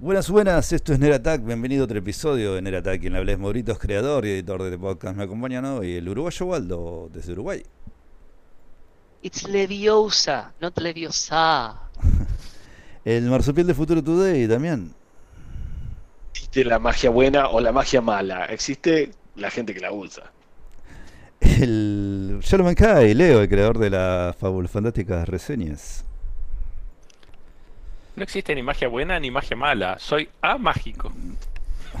Buenas, buenas, esto es Nerattack, bienvenido a otro episodio de Nerattack, quien habla es Mauritos, creador y editor de este podcast, me acompaña hoy el uruguayo Waldo, desde Uruguay. It's Leviosa, not Leviosa. El marsupial de Futuro Today también. Existe la magia buena o la magia mala, existe la gente que la usa. El Shalom Kai, Leo, el creador de las fantásticas reseñas. No existe ni magia buena ni magia mala. Soy amágico.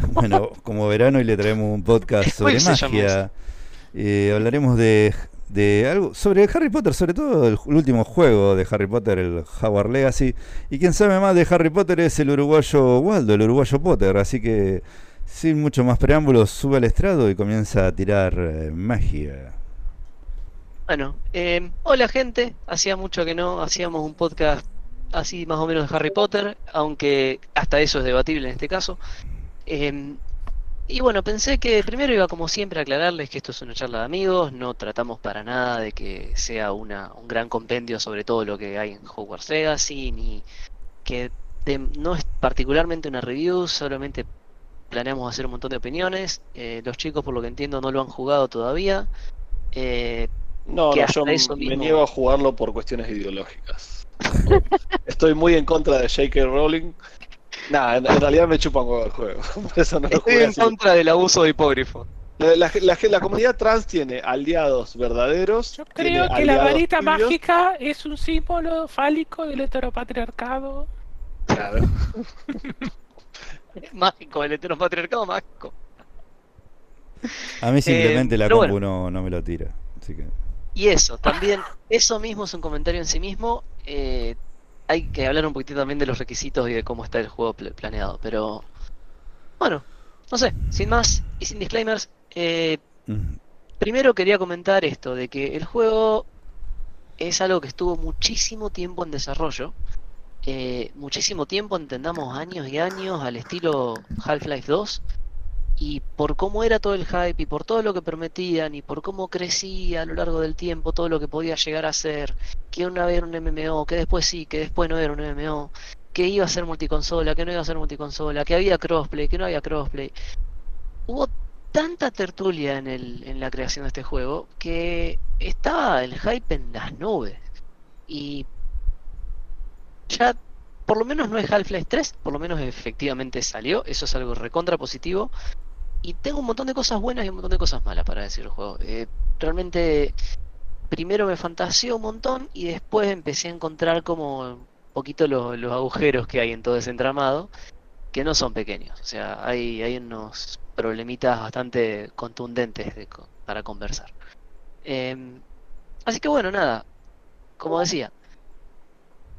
Bueno, como verano hoy le traemos un podcast sobre magia. Eh, hablaremos de, de algo sobre Harry Potter, sobre todo el, último juego de Harry Potter, el Howard Legacy. Y quien sabe más de Harry Potter es el uruguayo Waldo, el uruguayo Potter. Así que sin mucho más preámbulos, sube al estrado y comienza a tirar eh, magia. Bueno, eh, hola gente, hacía mucho que no hacíamos un podcast así más o menos de Harry Potter, aunque hasta eso es debatible en este caso. Em, y bueno, pensé que primero iba como siempre a aclararles que esto es una charla de amigos, no tratamos para nada de que sea una, un gran compendio sobre todo lo que hay en Hogwarts Legacy, ni que no es particularmente una review, solamente planeamos hacer un montón de opiniones. Eh, los chicos, por lo que entiendo, no lo han jugado todavía. Eh, no, no yo me niego a jugarlo por cuestiones ideológicas. Estoy muy en contra de J.K. Rowling. Nada, en, realidad me chupan huevo el juego. Estoy en contra del abuso de hipógrafo. La, comunidad trans tiene aliados verdaderos. Yo creo que la varita mágica es un símbolo fálico del heteropatriarcado. Claro. mágico, el heteropatriarcado mágico. A mí simplemente eh, la compu no, no me lo tira. Así que... Y eso, también, eso mismo es un comentario en sí mismo. Eh, hay que hablar un poquitito también de los requisitos y de cómo está el juego planeado. Pero bueno, no sé, sin más y sin disclaimers. Eh, primero quería comentar esto, de que el juego es algo que estuvo muchísimo tiempo en desarrollo. Eh, muchísimo tiempo, entendamos años y años, al estilo Half-Life 2 y por cómo era todo el hype y por todo lo que prometían y por cómo crecía a lo largo del tiempo todo lo que podía llegar a ser, que una vez era un MMO, que después sí, que después no era un MMO, que iba a ser multiconsola, que no iba a ser multiconsola, que había crossplay, que no había crossplay. Hubo tanta tertulia en, el, en la creación de este juego que estaba el hype en las nubes. Y ya por lo menos no es Half-Life 3, por lo menos efectivamente salió, eso es algo recontra positivo. Y tengo un montón de cosas buenas y un montón de cosas malas para decir el juego. Eh, realmente, primero me fantaseó un montón y después empecé a encontrar como un poquito los, agujeros que hay en todo ese entramado, que no son pequeños. O sea, hay, hay unos problemitas bastante contundentes para conversar. Em, así que bueno, nada, como decía,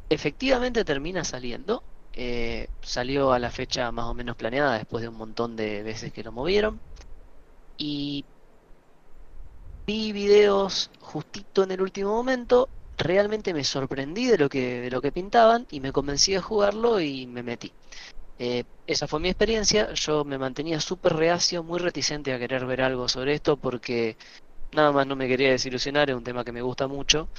efectivamente termina saliendo. Eh, salió a la fecha más o menos planeada después de un montón de veces que lo movieron. Y vi videos justito en el último momento. Realmente me sorprendí de lo que, lo que pintaban y me convencí de jugarlo y me metí. Eh, esa fue mi experiencia. Yo me mantenía súper reacio, muy reticente a querer ver algo sobre esto porque nada más no me quería desilusionar, es un tema que me gusta mucho.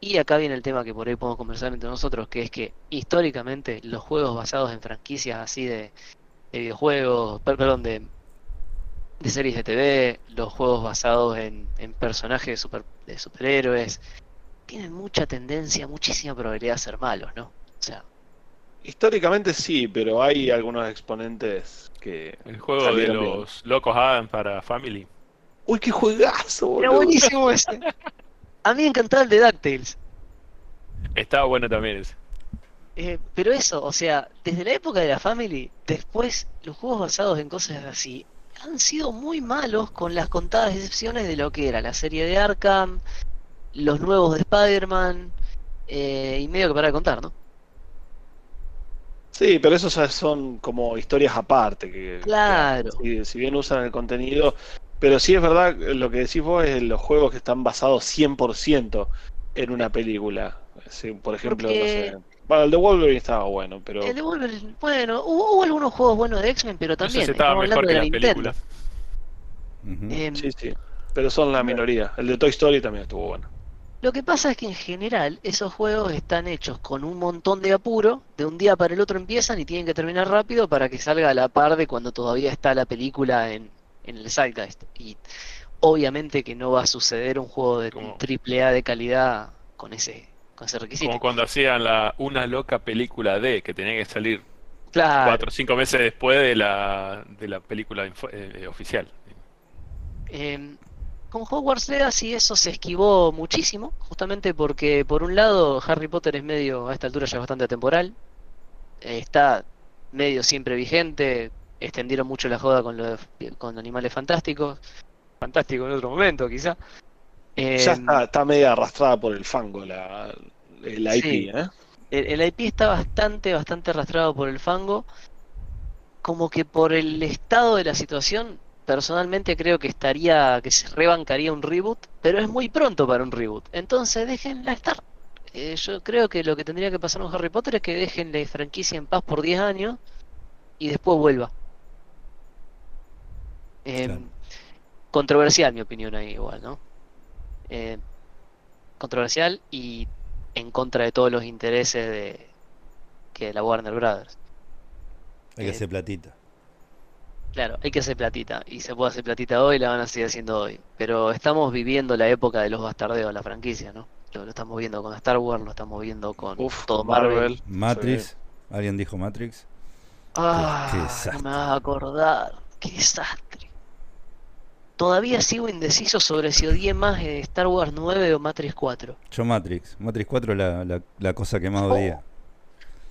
Y acá viene el tema que por ahí podemos conversar entre nosotros, que es que históricamente los juegos basados en franquicias así de, videojuegos, perdón, de, de series de TV, los juegos basados en, personajes de, super, de superhéroes, tienen mucha tendencia, muchísima probabilidad de ser malos, ¿no? O sea... Históricamente sí, pero hay algunos exponentes que... El juego de los locos Adam para Family. Uy, qué juegazo, boludo. Era buenísimo ese. A mí me encantaba el de DuckTales. Estaba bueno también ese. Eh, pero eso, o sea, desde la época de la Family, después los juegos basados en cosas así han sido muy malos con las contadas excepciones de lo que era la serie de Arkham, los nuevos de Spider-Man, eh, y medio que para de contar, ¿no? Sí, pero esos son como historias aparte. Que, claro. si, bien usan el contenido, pero sí es verdad, lo que decís vos es los juegos que están basados 100% en una película. por ejemplo, no sé. Bueno, el de Wolverine estaba bueno, pero. El de Wolverine, bueno, hubo, algunos juegos buenos de X-Men, pero también. estaba mejor que la, película. Em, sí, sí. Pero son la minoría. El de Toy Story también estuvo bueno. Lo que pasa es que en general esos juegos están hechos con un montón de apuro, de un día para el otro empiezan y tienen que terminar rápido para que salga a la par de cuando todavía está la película en, en el Zeitgeist. Y obviamente que no va a suceder un juego de Como- triple A de calidad con ese, con ese requisito. Como cuando hacían la una loca película de que tenía que salir Claro, cuatro o cinco meses después de la, de la película info- eh, oficial. Eh, con Hogwarts Legacy eso se esquivó muchísimo, justamente porque por un lado Harry Potter es medio, a esta altura ya bastante atemporal, eh, está medio siempre vigente, extendieron mucho la joda con, lo de- con animales fantásticos, fantástico en otro momento quizá. Eh, Ya está, está media arrastrada por el fango la, el IP, Sí. ¿eh? el, el IP está bastante, bastante arrastrado por el fango, como que por el estado de la situación, personalmente creo que estaría, que se rebancaría un reboot, pero es muy pronto para un reboot, entonces déjenla estar. Eh, yo creo que lo que tendría que pasar con Harry Potter es que dejen la franquicia en paz por 10 años y después vuelva. Eh, Claro. Controversial mi opinión ahí igual, ¿no? Eh, controversial y en contra de todos los intereses de que la Warner Brothers. Hay que Eh, hacer platita. Claro, hay que hacer platita y se puede hacer platita hoy, la van a seguir haciendo hoy. Pero estamos viviendo la época de los bastardeos de la franquicia, ¿no? Lo, lo estamos viendo con Star Wars, lo estamos viendo con Uf, todo Marvel. Marvel. Matrix. ¿Alguien dijo Matrix? Ah, qué no desastre. me vas a acordar, qué desastre. Todavía sigo indeciso sobre si odié más eh, Star Wars 9 o Matrix 4. Yo Matrix. Matrix 4 es la, la, la cosa que más Oh. odié.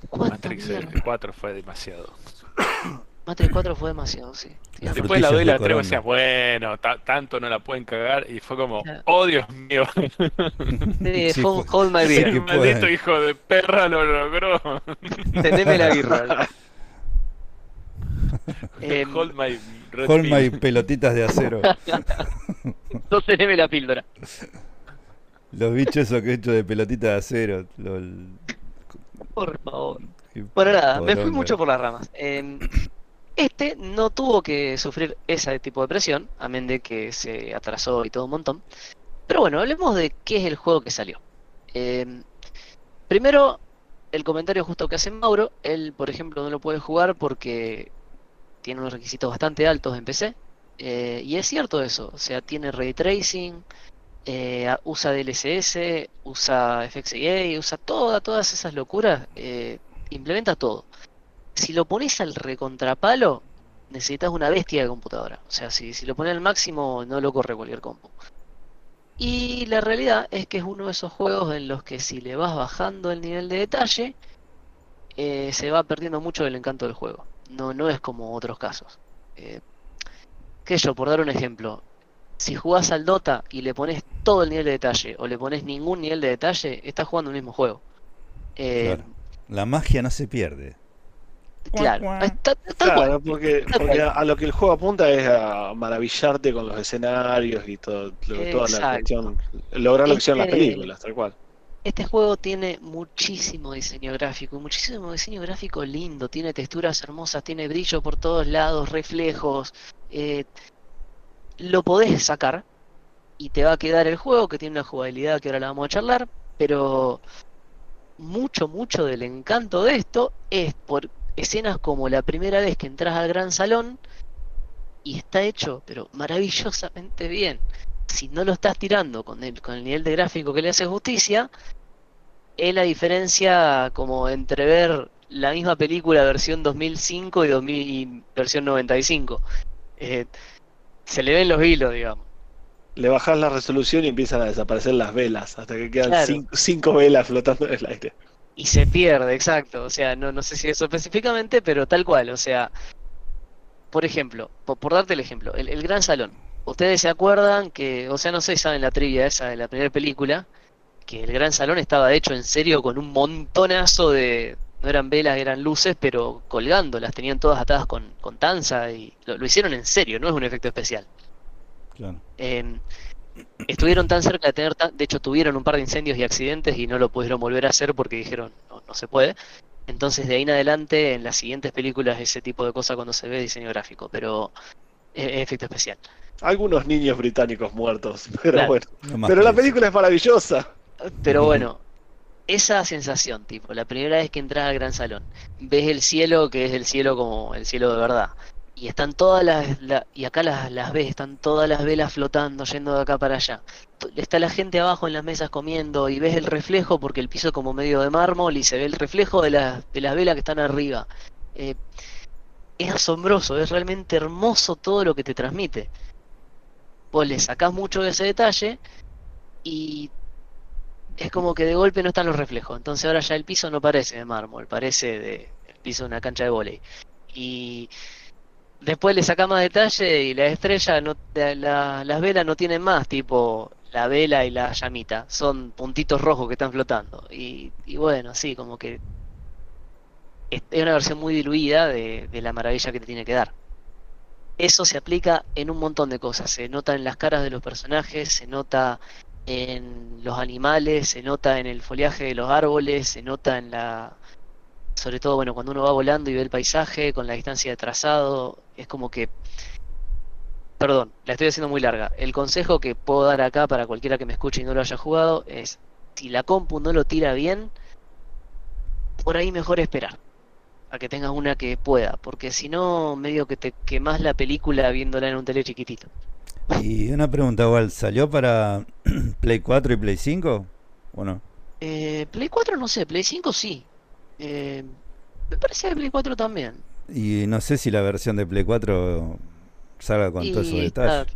¿Cuánta Matrix mierda? el 4 fue demasiado. Matrix 4 fue demasiado, sí. Después la 2 y la 3 de decías, bueno, ta- tanto no la pueden cagar. Y fue como, Claro. oh Dios mío, Sí, Sí, hold, fue- hold my beer. que el maldito pueden. hijo de perra lo logró. Teneme la birra. Em, Hold my Hold pelotitas de acero. no teneme la píldora. Los bichos esos que he hecho de pelotitas de acero. Por favor. Bueno, nada, me fui mucho por las ramas. Em, este no tuvo que sufrir ese tipo de presión, amén de que se atrasó y todo un montón. Pero bueno, hablemos de qué es el juego que salió. Em, primero, el comentario justo que hace Mauro. Él, por ejemplo, no lo puede jugar porque tiene unos requisitos bastante altos en PC. eh, y es cierto eso, o sea, tiene ray tracing, eh, usa DLSS, usa FXEA, usa toda, todas esas locuras, eh, implementa todo. Si lo pones al recontrapalo, necesitas una bestia de computadora. O sea, si, si lo pones al máximo, no lo corre cualquier compu. Y la realidad es que es uno de esos juegos en los que si le vas bajando el nivel de detalle, se va perdiendo mucho del encanto del juego. No, no es como otros casos. Eh, qué sé yo, por dar un ejemplo, si jugás al Dota y le pones todo el nivel de detalle o le pones ningún nivel de detalle, estás jugando el mismo juego. Eh, Claro. La magia no se pierde. claro, está- cual. Claro, porque, porque a, a lo que el juego apunta es a maravillarte con los escenarios y todo, lo- toda la cuestión, lograr lo que hicieron las películas, tal cual. Este juego tiene muchísimo diseño gráfico, muchísimo diseño gráfico lindo, tiene texturas hermosas, tiene brillo por todos lados, reflejos. eh, lo podés sacar y te va a quedar el juego que tiene una jugabilidad que ahora la vamos a charlar, pero mucho, mucho del encanto de esto es por escenas como la primera vez que entras al gran salón y está hecho, pero maravillosamente bien. Si no lo estás tirando con el, con el nivel de gráfico que le hace justicia, es la diferencia como entre ver la misma película versión 2005 y, 2000 y versión 95. Eh, se le ven los hilos, digamos. Le bajas la resolución y empiezan a desaparecer las velas, hasta que quedan Claro. cin- cinco velas flotando en el aire. Y se pierde, exacto. O sea, no, no sé si eso específicamente, pero tal cual. O sea, por ejemplo, por, por darte el ejemplo, el, el Gran Salón. Ustedes se acuerdan que, o sea, no sé si saben la trivia esa de la primera película, que el Gran Salón estaba hecho en serio con un montonazo de, no eran velas, eran luces, pero colgando, las tenían todas atadas con, con tanza y lo, lo hicieron en serio, no es un efecto especial. Claro. Eh, estuvieron tan cerca de tener, tan- de hecho tuvieron un par de incendios y accidentes y no lo pudieron volver a hacer porque dijeron no, no se puede. Entonces de ahí en adelante en las siguientes películas ese tipo de cosas cuando se ve diseño gráfico, pero es, es efecto especial. Algunos niños británicos muertos, pero Claro. bueno. No Pero la película es maravillosa. Pero bueno, esa sensación, tipo, la primera vez que entras al gran salón, ves el cielo que es el cielo como el cielo de verdad. Y están todas las, y acá las, las ves, están todas las velas flotando, yendo de acá para allá. Está la gente abajo en las mesas comiendo y ves el reflejo porque el piso es como medio de mármol y se ve el reflejo de, de las velas que están arriba. Eh, es asombroso, es realmente hermoso todo lo que te transmite. Vos le sacás mucho de ese detalle y es como que de golpe no están los reflejos. Entonces ahora ya el piso no parece de mármol, parece de el piso de una cancha de volei. Y después le saca más detalle y la estrella, no, las velas no tienen más, tipo la vela y la llamita, son puntitos rojos que están flotando. Y, bueno, sí, como que es, una versión muy diluida de, de la maravilla que te tiene que dar. Eso se aplica en un montón de cosas, se nota en las caras de los personajes, se nota en los animales, se nota en el follaje de los árboles, se nota en la... Sobre todo, bueno, cuando uno va volando y ve el paisaje con la distancia de trazado, es como que... Perdón, la estoy haciendo muy larga. El consejo que puedo dar acá para cualquiera que me escuche y no lo haya jugado es, si la compu no lo tira bien, por ahí mejor esperar a que tengas una que pueda, porque si no, medio que te quemas la película viéndola en un tele chiquitito. Y una pregunta igual, ¿salió para Play 4 y Play 5 o no? Eh, Play 4 no sé, Play 5 sí. Eh, me parece que Play 4 también. Y no sé si la versión de Play 4 salga con todos esos detalles.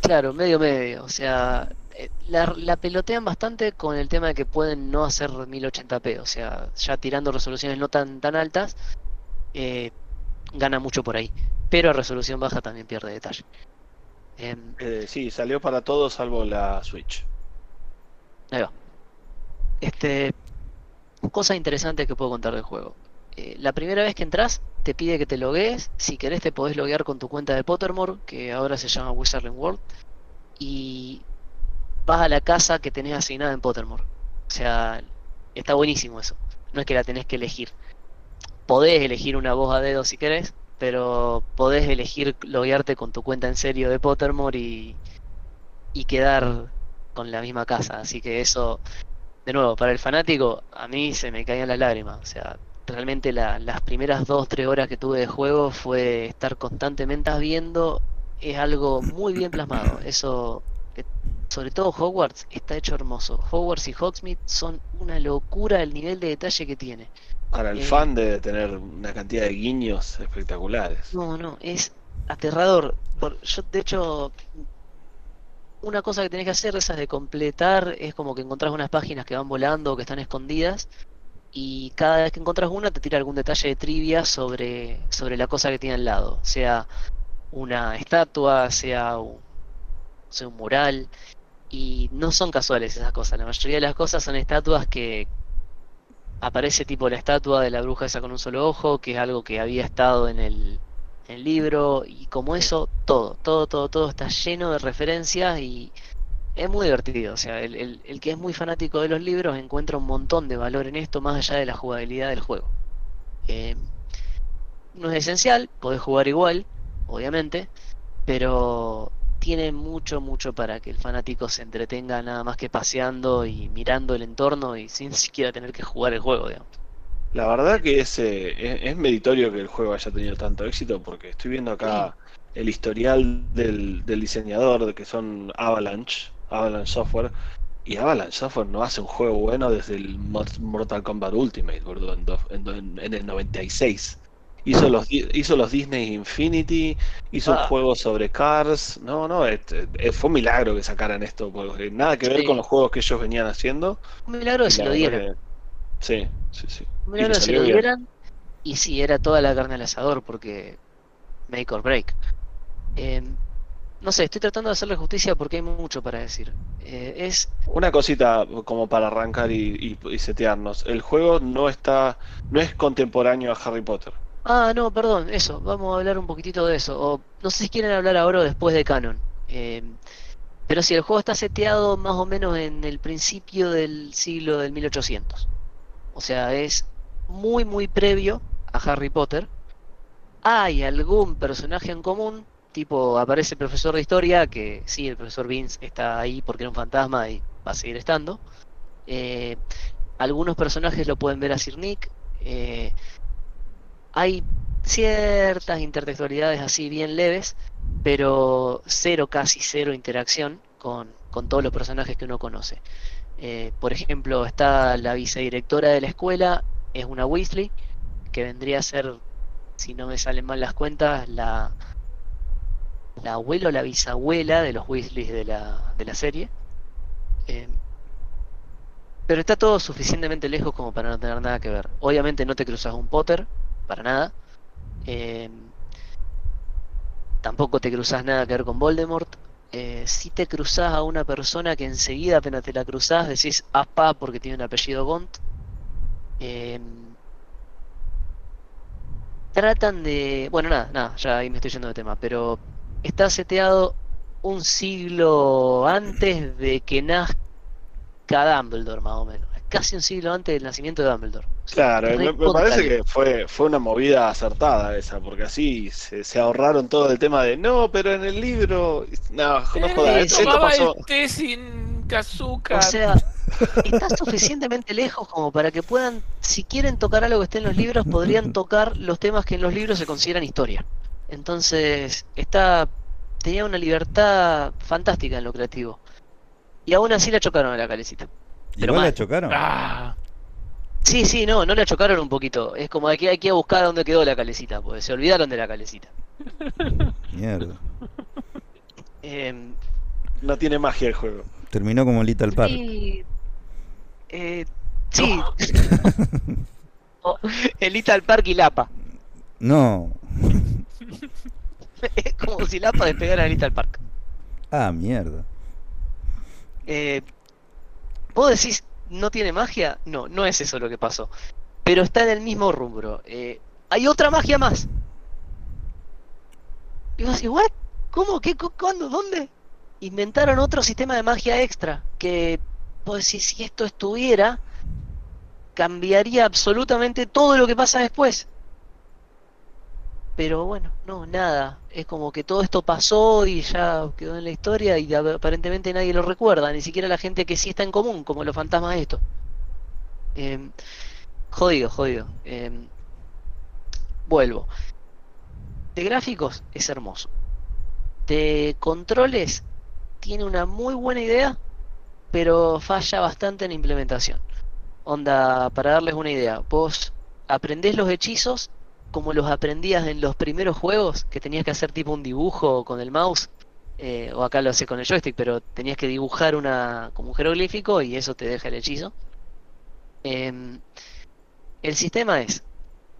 Claro, medio medio. O sea, eh, la, pelotean bastante con el tema de que pueden no hacer 1080p. O sea, ya tirando resoluciones no tan, tan altas, gana mucho por ahí. Pero a resolución baja también pierde detalle. Em, eh, sí, salió para todos salvo la Switch. Ahí va. Este, cosa interesante que puedo contar del juego. Eh, la primera vez que entras, te pide que te loguees. Si querés, te podés loguear con tu cuenta de Pottermore, que ahora se llama Wizarding World. Y vas a la casa que tenés asignada en Pottermore. O sea, está buenísimo eso. No es que la tenés que elegir. Podés elegir una voz a dedo si querés, pero podés elegir loguearte con tu cuenta en serio de Pottermore y, quedar con la misma casa. Así que eso, de nuevo, para el fanático, a mí se me caían las lágrimas. O sea, realmente las primeras dos, tres horas que tuve de juego fue estar constantemente viendo. Es algo muy bien plasmado. Eso, sobre todo Hogwarts, está hecho hermoso. Hogwarts y Hogsmeade son una locura el nivel de detalle que tiene. Para el eh, fan debe tener una cantidad de guiños espectaculares. No, no, es aterrador. Por, yo, de hecho, una cosa que tenés que hacer, esas de completar, es como que encontrás unas páginas que van volando o que están escondidas. Y cada vez que encontrás una te tira algún detalle de trivia sobre, sobre la cosa que tiene al lado. Sea una estatua, sea un, sea un mural. Y no son casuales esas cosas. La mayoría de las cosas son estatuas que, aparece tipo la estatua de la bruja esa con un solo ojo, que es algo que había estado en el, libro, y como eso, todo, todo, todo, todo está lleno de referencias y es muy divertido. O sea, el, el, que es muy fanático de los libros encuentra un montón de valor en esto, más allá de la jugabilidad del juego. Eh, no es esencial, podés jugar igual, obviamente, pero tiene mucho, mucho para que el fanático se entretenga nada más que paseando y mirando el entorno y sin siquiera tener que jugar el juego, digamos. La verdad que es, eh, es, meritorio que el juego haya tenido tanto éxito porque estoy viendo acá el historial del, diseñador, de que son Avalanche, Avalanche Software, y Avalanche Software no hace un juego bueno desde el Mortal Kombat Ultimate, en, en, en el 96. Hizo los, hizo los Disney Infinity, hizo un ah. juego sobre Cars. No, no, este, eh, fue un milagro que sacaran esto, porque nada que ver con los juegos que ellos venían haciendo. Un milagro que se lo dieran. Sí, sí, sí. Un milagro que se lo dieran. Y sí, era toda la carne al asador, porque make or break. Em, no sé, estoy tratando de hacerle justicia porque hay mucho para decir. Eh, es una cosita como para arrancar y, y, setearnos. El juego no está, no es contemporáneo a Harry Potter. Ah, no, perdón, eso, vamos a hablar un poquitito de eso. O no sé si quieren hablar ahora o después de Canon. Eh, pero si el juego está seteado más o menos en el principio del siglo del 1800. O sea, es muy, muy previo a Harry Potter. Hay algún personaje en común, tipo aparece el profesor de historia, que sí, el profesor Vince está ahí porque era un fantasma y va a seguir estando. Eh, algunos personajes lo pueden ver a Sir Nick. Eh, hay ciertas intertextualidades así bien leves, pero cero, casi cero interacción con, con todos los personajes que uno conoce. Eh, por ejemplo, está la vicedirectora de la escuela, es una Weasley, que vendría a ser, si no me salen mal las cuentas, la, la abuela o la bisabuela de los Weasleys de la, de la serie. Eh, pero está todo suficientemente lejos como para no tener nada que ver. Obviamente no te cruzas un Potter, para nada. Eh, tampoco te cruzas nada que ver con Voldemort. Eh, si te cruzas a una persona que enseguida apenas te la cruzas decís apa porque tiene un apellido Gont. Eh, tratan de... Bueno, nada, nada, ya ahí me estoy yendo de tema, pero está seteado un siglo antes de que nazca Dumbledore, más o menos. Casi un siglo antes del nacimiento de Dumbledore. Claro, me, parece que fue, fue una movida acertada esa, porque así se, ahorraron todo el tema de no, pero en el libro. No, no jodas. Eh, pasó... el té sin azúcar. O sea, está suficientemente lejos como para que puedan, si quieren tocar algo que esté en los libros, podrían tocar los temas que en los libros se consideran historia. Entonces, está tenía una libertad fantástica en lo creativo. Y aún así la chocaron a la calecita. Pero la chocaron? Ah. Sí, sí, no, no la chocaron un poquito. Es como que hay que ir a buscar dónde quedó la calecita, pues se olvidaron de la calecita. Mierda. Em, no tiene magia el juego. Terminó como Little Park. Sí. Eh, sí. el Little Park y Lapa. No. es como si Lapa despegara el Little Park. Ah, mierda. Eh, ¿Vos decís no tiene magia? No, no es eso lo que pasó. Pero está en el mismo rubro. Eh, hay otra magia más. Y vos decís, ¿what? ¿Cómo? ¿Qué? ¿Cuándo? ¿Dónde? Inventaron otro sistema de magia extra. Que vos decís, si esto estuviera, cambiaría absolutamente todo lo que pasa después. Pero bueno, no, nada. Es como que todo esto pasó y ya quedó en la historia y aparentemente nadie lo recuerda, ni siquiera la gente que sí está en común, como los fantasmas de esto. Eh, jodido, jodido. Em, vuelvo. De gráficos es hermoso. De controles tiene una muy buena idea, pero falla bastante en implementación. Onda, para darles una idea, vos aprendés los hechizos como los aprendías en los primeros juegos, que tenías que hacer tipo un dibujo con el mouse, eh, o acá lo hace con el joystick, pero tenías que dibujar una como un jeroglífico y eso te deja el hechizo. Em, el sistema es,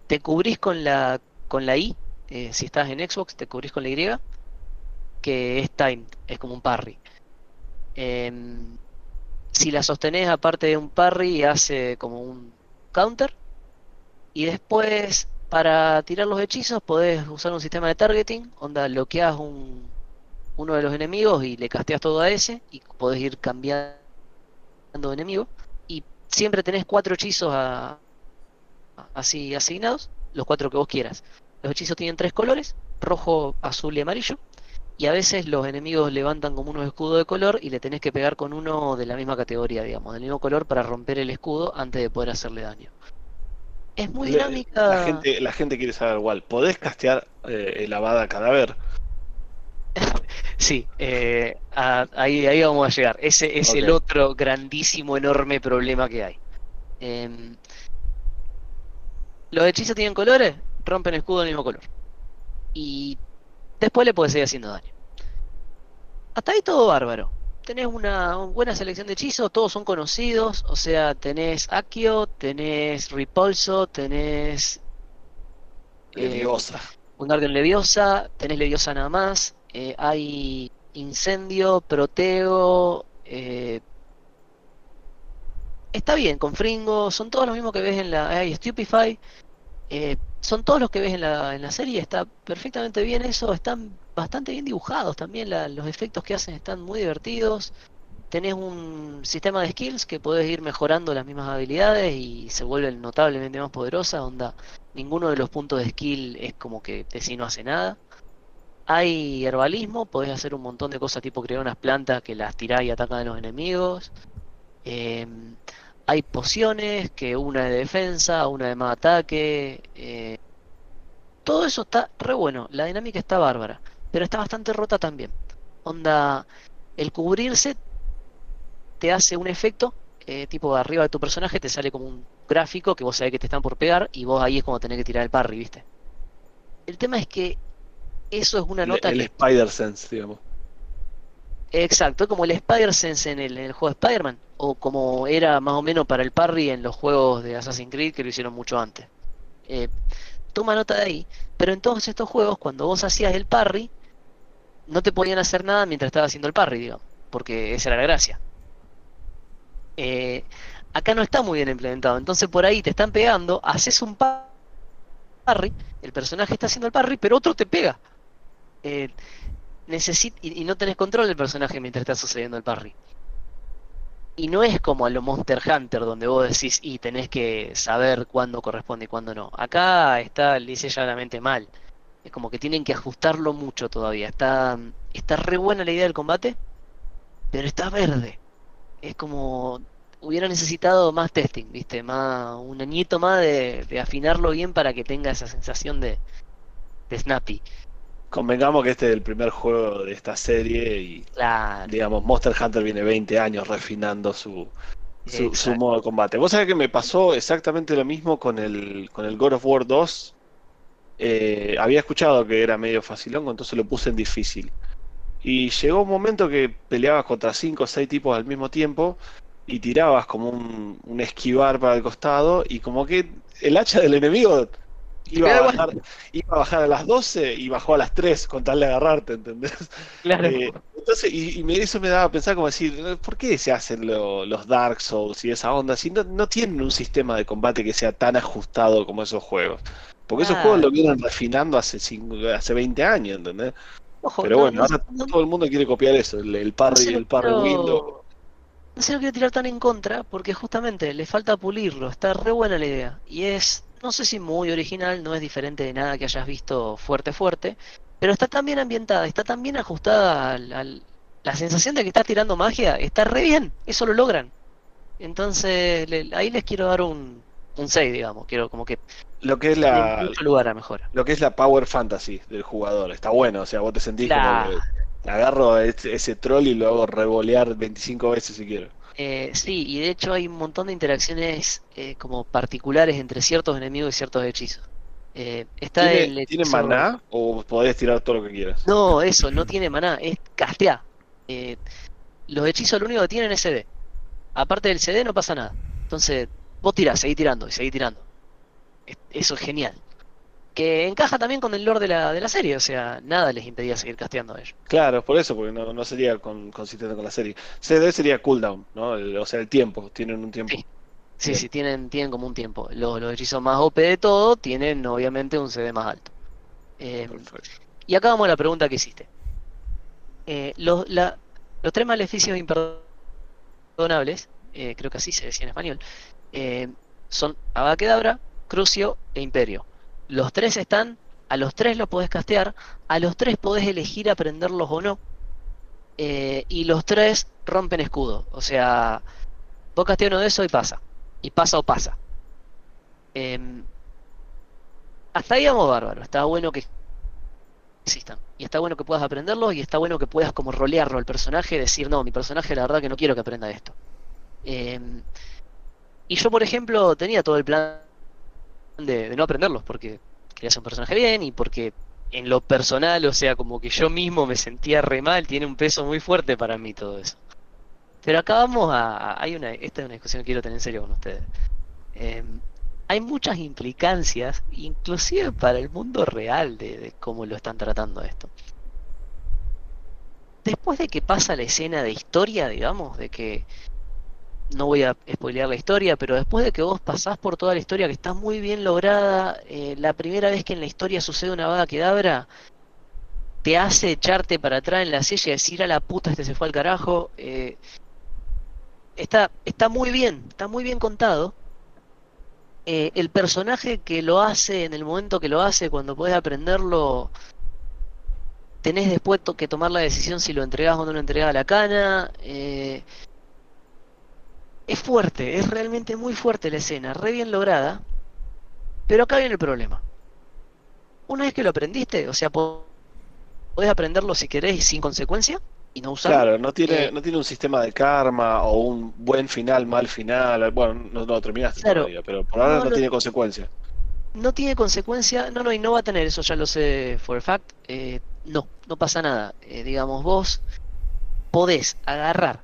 te cubrís con la, con la I, eh, si estás en Xbox, te cubrís con la Y, que es timed, es como un parry. Em, si la sostenés aparte de un parry, hace como un counter. Y después para tirar los hechizos podés usar un sistema de targeting, onda bloqueas un, uno de los enemigos y le casteas todo a ese y podés ir cambiando de enemigo. Y siempre tenés cuatro hechizos así asignados, los cuatro que vos quieras. Los hechizos tienen tres colores, rojo, azul y amarillo. Y a veces los enemigos levantan como unos escudos de color y le tenés que pegar con uno de la misma categoría, digamos, del mismo color para romper el escudo antes de poder hacerle daño. Es muy dinámica. La gente, la gente quiere saber igual. ¿Podés castear eh, el Avada Cadáver? sí, eh, ahí, ahí vamos a llegar. Ese es el otro grandísimo, enorme problema que hay. Em, los hechizos tienen colores, rompen escudo del mismo color. Y después le puedes seguir haciendo daño. Hasta ahí todo bárbaro tenés una, buena selección de hechizos, todos son conocidos, o sea, tenés Akio, tenés Repulso, tenés... Eh, Leviosa. un Guardian Leviosa, tenés Leviosa nada más, eh, hay Incendio, Proteo, eh, está bien, con Fringo, son todos los mismos que ves en la... Hay Stupefy, son todos los que ves en la, en la serie, está perfectamente bien eso, están bastante bien dibujados también, los efectos que hacen están muy divertidos. Tenés un sistema de skills que podés ir mejorando las mismas habilidades y se vuelven notablemente más poderosas, onda, ninguno de los puntos de skill es como que sí no hace nada. Hay herbalismo, podés hacer un montón de cosas tipo crear unas plantas que las tirás y atacan a los enemigos. Em, hay pociones, que una de defensa, una de más ataque. Eh, todo eso está re bueno, la dinámica está bárbara, pero está bastante rota también. Onda, el cubrirse te hace un efecto, eh, tipo arriba de tu personaje te sale como un gráfico que vos sabés que te están por pegar y vos ahí es como tenés que tirar el parry, ¿viste? El tema es que eso es una nota el, el Spider Sense, digamos. Exacto, como el Spider-Sense en el, juego de Spider-Man, o como era más o menos para el parry en los juegos de Assassin's Creed que lo hicieron mucho antes. Eh, toma nota de ahí, pero en todos estos juegos, cuando vos hacías el parry, no te podían hacer nada mientras estabas haciendo el parry, digo, porque esa era la gracia. Eh, acá no está muy bien implementado, entonces por ahí te están pegando, haces un parry, el personaje está haciendo el parry, pero otro te pega. Eh, y, no tenés control del personaje mientras está sucediendo el parry. Y no es como a lo Monster Hunter donde vos decís y tenés que saber cuándo corresponde y cuándo no. Acá está, dice mente mal. Es como que tienen que ajustarlo mucho todavía. Está, está re buena la idea del combate, pero está verde. Es como hubiera necesitado más testing, ¿viste? Más, un añito más de, de afinarlo bien para que tenga esa sensación de, de snappy. Convengamos que este es el primer juego de esta serie y digamos Monster Hunter viene 20 años refinando su, su, modo de combate. Vos sabés que me pasó exactamente lo mismo con el, con el God of War 2. Eh, había escuchado que era medio facilón, entonces lo puse en difícil. Y llegó un momento que peleabas contra 5 o 6 tipos al mismo tiempo y tirabas como un esquivar para el costado y como que el hacha del enemigo Iba a, bajar, iba a bajar a las 12 y bajó a las 3 con tal de agarrarte, ¿entendés? Claro. Eh, entonces, y, me, eso me daba a pensar como decir, ¿por qué se hacen los Dark Souls y esa onda? Si no, no, tienen un sistema de combate que sea tan ajustado como esos juegos. Porque esos juegos lo vienen refinando hace, hace 20 años, ¿entendés? Pero bueno, ahora todo el mundo quiere copiar eso, el, parry, el parry window. No se lo quiero tirar tan en contra porque justamente le falta pulirlo, está re buena la idea. Y es no sé si muy original, no es diferente de nada que hayas visto fuerte fuerte, pero está tan bien ambientada, está tan bien ajustada al, la sensación de que estás tirando magia, está re bien, eso lo logran. Entonces ahí les quiero dar un, un 6, digamos, quiero como que lo que es la lugar a mejora. Lo que es la power fantasy del jugador, está bueno, o sea, vos te sentís como que agarro ese, ese troll y lo hago revolear 25 veces si quiero. Eh, sí, y de hecho hay un montón de interacciones eh, como particulares entre ciertos enemigos y ciertos hechizos. Eh, está ¿Tiene, ¿Tiene maná o podés tirar todo lo que quieras? No, eso, no tiene maná, es castear. Eh, los hechizos lo único que tienen es CD. Aparte del CD no pasa nada. Entonces, vos tirás, seguís tirando y seguís tirando. Eso es genial que encaja también con el lore de la, de la serie, o sea, nada les impedía seguir casteando a ellos. Claro, por eso, porque no, no sería con, consistente con la serie. CD sería cooldown, ¿no? o sea, el tiempo, tienen un tiempo. Sí, sí, tienen, tienen como un tiempo. Los, los hechizos más OP de todo tienen obviamente un CD más alto. Eh, y acá vamos a la pregunta que hiciste. Eh, los, la, los tres maleficios imperdonables, eh, creo que así se decía en español, son Abaquedabra, Crucio e Imperio. Los tres están, a los tres los podés castear, a los tres podés elegir aprenderlos o no. Eh, y los tres rompen escudo. O sea, vos casteas uno de esos y pasa. Y pasa o pasa. Em, hasta ahí vamos bárbaro. Está bueno que existan. Y está bueno que puedas aprenderlos y está bueno que puedas como rolearlo al personaje, decir, no, mi personaje la verdad que no quiero que aprenda esto. Em, y yo, por ejemplo, tenía todo el plan de, no aprenderlos, porque ser un personaje bien y porque en lo personal, o sea, como que yo mismo me sentía re mal, tiene un peso muy fuerte para mí todo eso. Pero acá vamos a, hay una, esta es una discusión que quiero tener en serio con ustedes. Em, hay muchas implicancias, inclusive para el mundo real, de cómo lo están tratando esto. Después de que pasa la escena de historia, digamos, de que no voy a spoilear la historia, pero después de que vos pasás por toda la historia que está muy bien lograda, eh, la primera vez que en la historia sucede una vaga quedabra, te hace echarte para atrás en la silla y decir a la puta este se fue al carajo. Eh, está, está muy bien, está muy bien contado. Eh, el personaje que lo hace en el momento que lo hace, cuando podés aprenderlo, tenés después que tomar la decisión si lo entregás o no lo entregás a la cana. Es fuerte, es realmente muy fuerte la escena, re bien lograda. Pero acá viene el problema. Una vez que lo aprendiste, o sea, podés aprenderlo si querés sin consecuencia y no usarlo. Claro, no tiene, eh, no tiene un sistema de karma o un buen final, mal final. Bueno, no, lo terminaste todavía, pero por ahora no, tiene consecuencia. No tiene consecuencia, no, no, y no va a tener, eso ya lo sé for a fact. Eh, no, no pasa nada. Eh, digamos, vos podés agarrar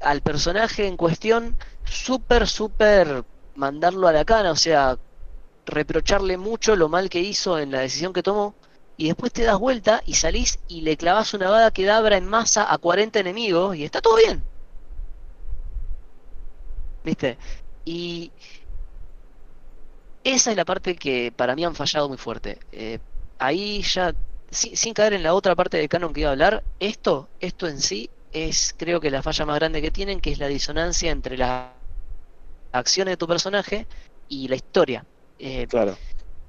al personaje en cuestión súper, súper mandarlo a la cana, o sea, reprocharle mucho lo mal que hizo en la decisión que tomó, y después te das vuelta y salís y le clavas una bada que dabra en masa a 40 enemigos y está todo bien. ¿Viste? Y esa es la parte que para mí han fallado muy fuerte. Eh, ahí ya, sin, caer en la otra parte del canon que iba a hablar, esto, esto en sí es creo que la falla más grande que tienen, que es la disonancia entre las acciones de tu personaje y la historia. Eh, claro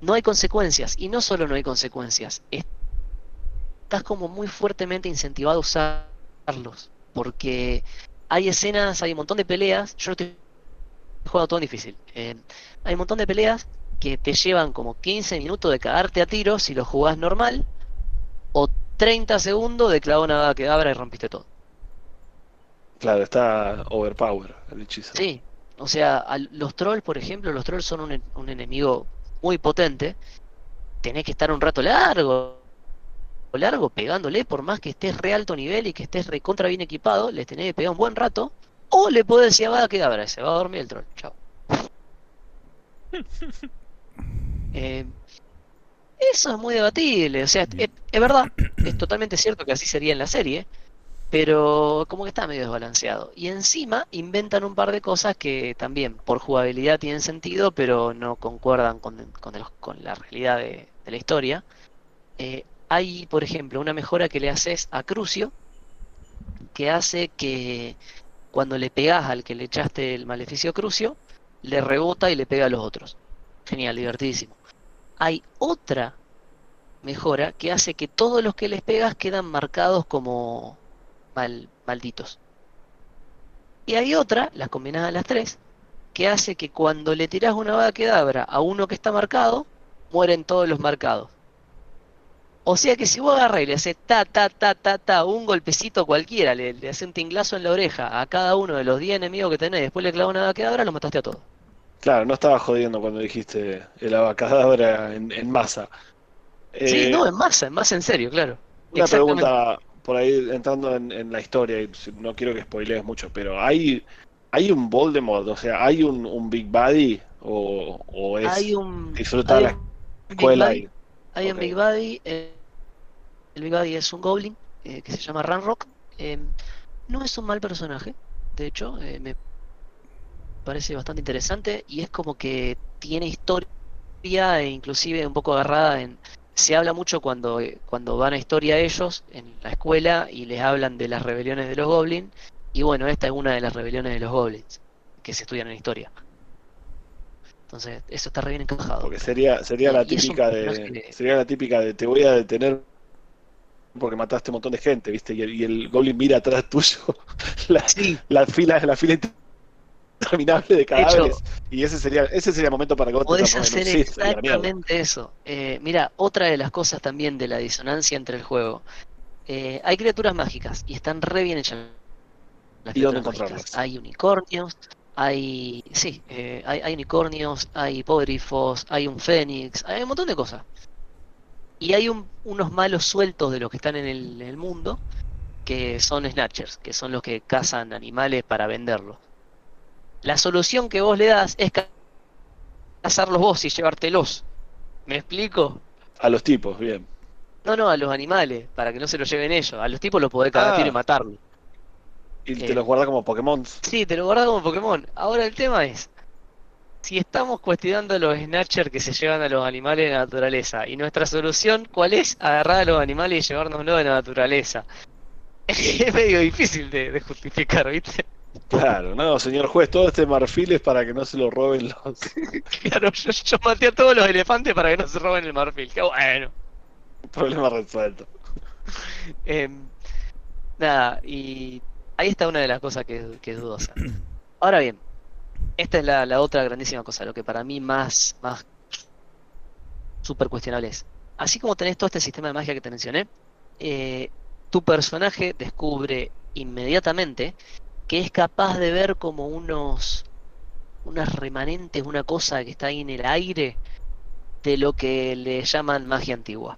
no hay consecuencias. Y no solo no hay consecuencias, estás como muy fuertemente incentivado a usarlos. Porque hay escenas, hay un montón de peleas. Yo no he jugado todo difícil. Eh, hay un montón de peleas que te llevan como 15 minutos de cagarte a tiros si lo jugás normal. O 30 segundos de clavar una que abra y rompiste todo. Claro, está overpower el hechizo. Sí, o sea, los trolls, por ejemplo, los trolls son un, un enemigo muy potente, tenés que estar un rato largo, largo pegándole, por más que estés re alto nivel y que estés recontra bien equipado, le tenés que pegar un buen rato, o le podés decir a que abra, se va a dormir el troll, chao. Eh, eso es muy debatible, o sea, es, verdad, es totalmente cierto que así sería en la serie, pero como que está medio desbalanceado. Y encima inventan un par de cosas que también por jugabilidad tienen sentido, pero no concuerdan con, con, la realidad de, la historia. Eh, hay, por ejemplo, una mejora que le haces a Crucio, que hace que cuando le pegas al que le echaste el maleficio Crucio, le rebota y le pega a los otros. Genial, divertidísimo. Hay otra mejora que hace que todos los que les pegas quedan marcados como malditos. Y hay otra, las combinadas las tres, que hace que cuando le tiras una bada quedabra a uno que está marcado, mueren todos los marcados. O sea que si vos agarras y le haces ta, ta, ta, ta, ta, un golpecito cualquiera, le, le haces un tinglazo en la oreja a cada uno de los 10 enemigos que tenés, después le clavas una abacadabra, lo mataste a todos. Claro, no estaba jodiendo cuando dijiste el abacadabra en, en masa. sí, eh, no, en masa, en masa en serio, claro. Una pregunta, por ahí entrando en, la historia, y no quiero que spoilees mucho, pero hay, hay un Voldemort, o sea, hay un, un Big Buddy o, es hay un, disfrutar la escuela. hay un Big Buddy, eh, el Big Buddy es un Goblin eh, que se llama Ranrock. Eh, no es un mal personaje, de hecho, me parece bastante interesante y es como que tiene historia e inclusive un poco agarrada en se habla mucho cuando, cuando van a historia ellos en la escuela y les hablan de las rebeliones de los goblins. Y bueno, esta es una de las rebeliones de los goblins que se estudian en historia. Entonces, eso está re bien encajado. Porque sería, sería la típica de. Sería la típica de te voy a detener porque mataste un montón de gente, ¿viste? Y el, goblin mira atrás tuyo la, la fila, la fila interminable de cadáveres. y ese sería, ese sería el momento para que vos Podés hacer exactamente eso. Eh, mira, otra de las cosas también de la disonancia entre el juego. Eh, hay criaturas mágicas y están re bien hechas. Las ¿Y dónde encontrarlas? Hay unicornios, hay. Sí, eh, hay, unicornios, hay hay un fénix, hay un montón de cosas. Y hay unos malos sueltos de los que están en el, en el mundo que son snatchers, que son los que cazan animales para venderlos. La solución que vos le das es cazarlos vos y llevártelos. ¿Me explico? A los tipos, bien. No, no, a los animales, para que no se los lleven ellos. A los tipos los podés cagar y ah. matarlos. Y te los guarda como Pokémon. Sí, te los guarda como Pokémon. Ahora el tema es, si estamos cuestionando los Snatchers que se llevan a los animales de la naturaleza, y nuestra solución, ¿cuál es? Agarrar a los animales y llevárnoslo de la naturaleza. Es medio difícil de justificar, ¿viste? Claro, no, señor juez, todo este marfil es para que no se lo roben los. claro, yo, maté a todos los elefantes para que no se roben el marfil. Qué bueno. Problema resuelto. Em, nada, y ahí está una de las cosas que, que es dudosa. Ahora bien, esta es la, otra grandísima cosa, lo que para mí más, más súper cuestionable es. Así como tenés todo este sistema de magia que te mencioné, eh, tu personaje descubre inmediatamente que es capaz de ver como unos unas remanentes, una cosa que está ahí en el aire de lo que le llaman magia antigua.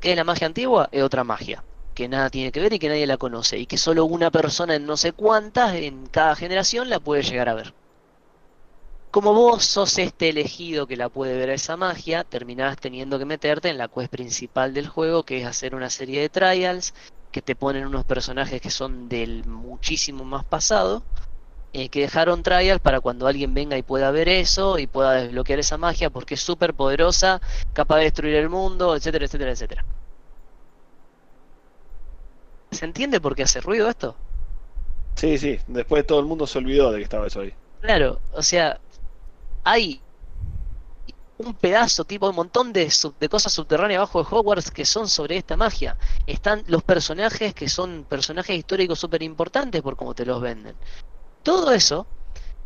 ¿Qué es la magia antigua? Es otra magia, que nada tiene que ver y que nadie la conoce, y que solo una persona en no sé cuántas, en cada generación, la puede llegar a ver. Como vos sos este elegido que la puede ver a esa magia, terminás teniendo que meterte en la quest principal del juego, que es hacer una serie de trials, que te ponen unos personajes que son del muchísimo más pasado, eh, que dejaron trials para cuando alguien venga y pueda ver eso y pueda desbloquear esa magia porque es súper poderosa, capaz de destruir el mundo, etcétera, etcétera, etcétera. ¿Se entiende por qué hace ruido esto? Sí, sí, después todo el mundo se olvidó de que estaba eso ahí. Claro, o sea, hay un pedazo, tipo un montón de, de cosas subterráneas abajo de Hogwarts que son sobre esta magia. Están los personajes que son personajes históricos súper importantes por cómo te los venden. Todo eso,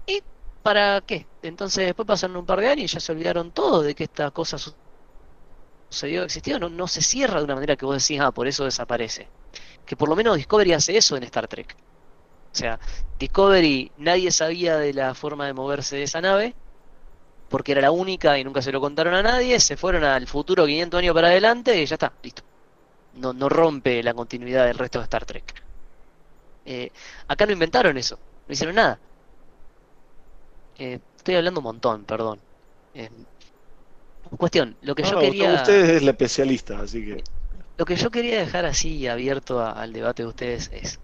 ¿y para qué? Entonces después pasaron un par de años y ya se olvidaron todo de que esta cosa sucedió, existió, no, no se cierra de una manera que vos decís, ah, por eso desaparece. Que por lo menos Discovery hace eso en Star Trek. O sea, Discovery, nadie sabía de la forma de moverse de esa nave, porque era la única y nunca se lo contaron a nadie, se fueron al futuro 500 años para adelante y ya está, listo. No, no rompe la continuidad del resto de Star Trek. Eh, acá no inventaron eso, no hicieron nada. Eh, estoy hablando un montón, perdón. Eh, cuestión, lo que yo quería... Usted es el especialista, así que... Lo que yo quería dejar así abierto al debate de ustedes es,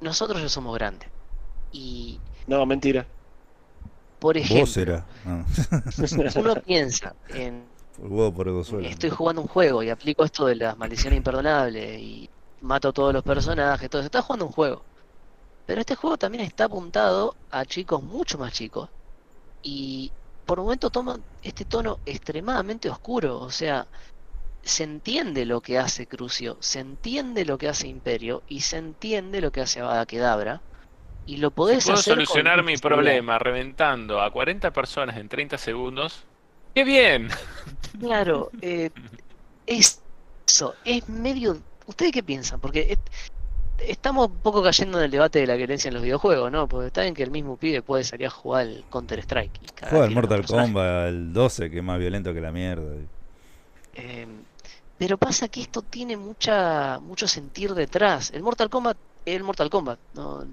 nosotros ya somos grandes. Y. No, mentira. Por ejemplo. Vos. Ah. Uno piensa en. Por estoy jugando un juego y aplico esto de las maldiciones imperdonables y mato a todos los personajes, todo eso. Estás jugando un juego. Pero este juego también está apuntado a chicos mucho más chicos. Y por un momento toma este tono extremadamente oscuro. O sea, se entiende lo que hace Crucio, se entiende lo que hace Imperio y se entiende lo que hace Abada Kedabra. Y lo podés ¿Puedo solucionar mi problema reventando a 40 personas en 30 segundos. ¡Qué bien! Claro, eh, es eso, es medio... ¿Ustedes qué piensan? Porque estamos un poco cayendo en el debate de la violencia en los videojuegos, ¿no? Porque está bien que el mismo pibe puede salir a jugar al Counter-Strike. Juega al Mortal Kombat, el 12, que es más violento que la mierda. Eh, pero pasa que esto tiene mucha mucho sentir detrás. El Mortal Kombat es el Mortal Kombat. No,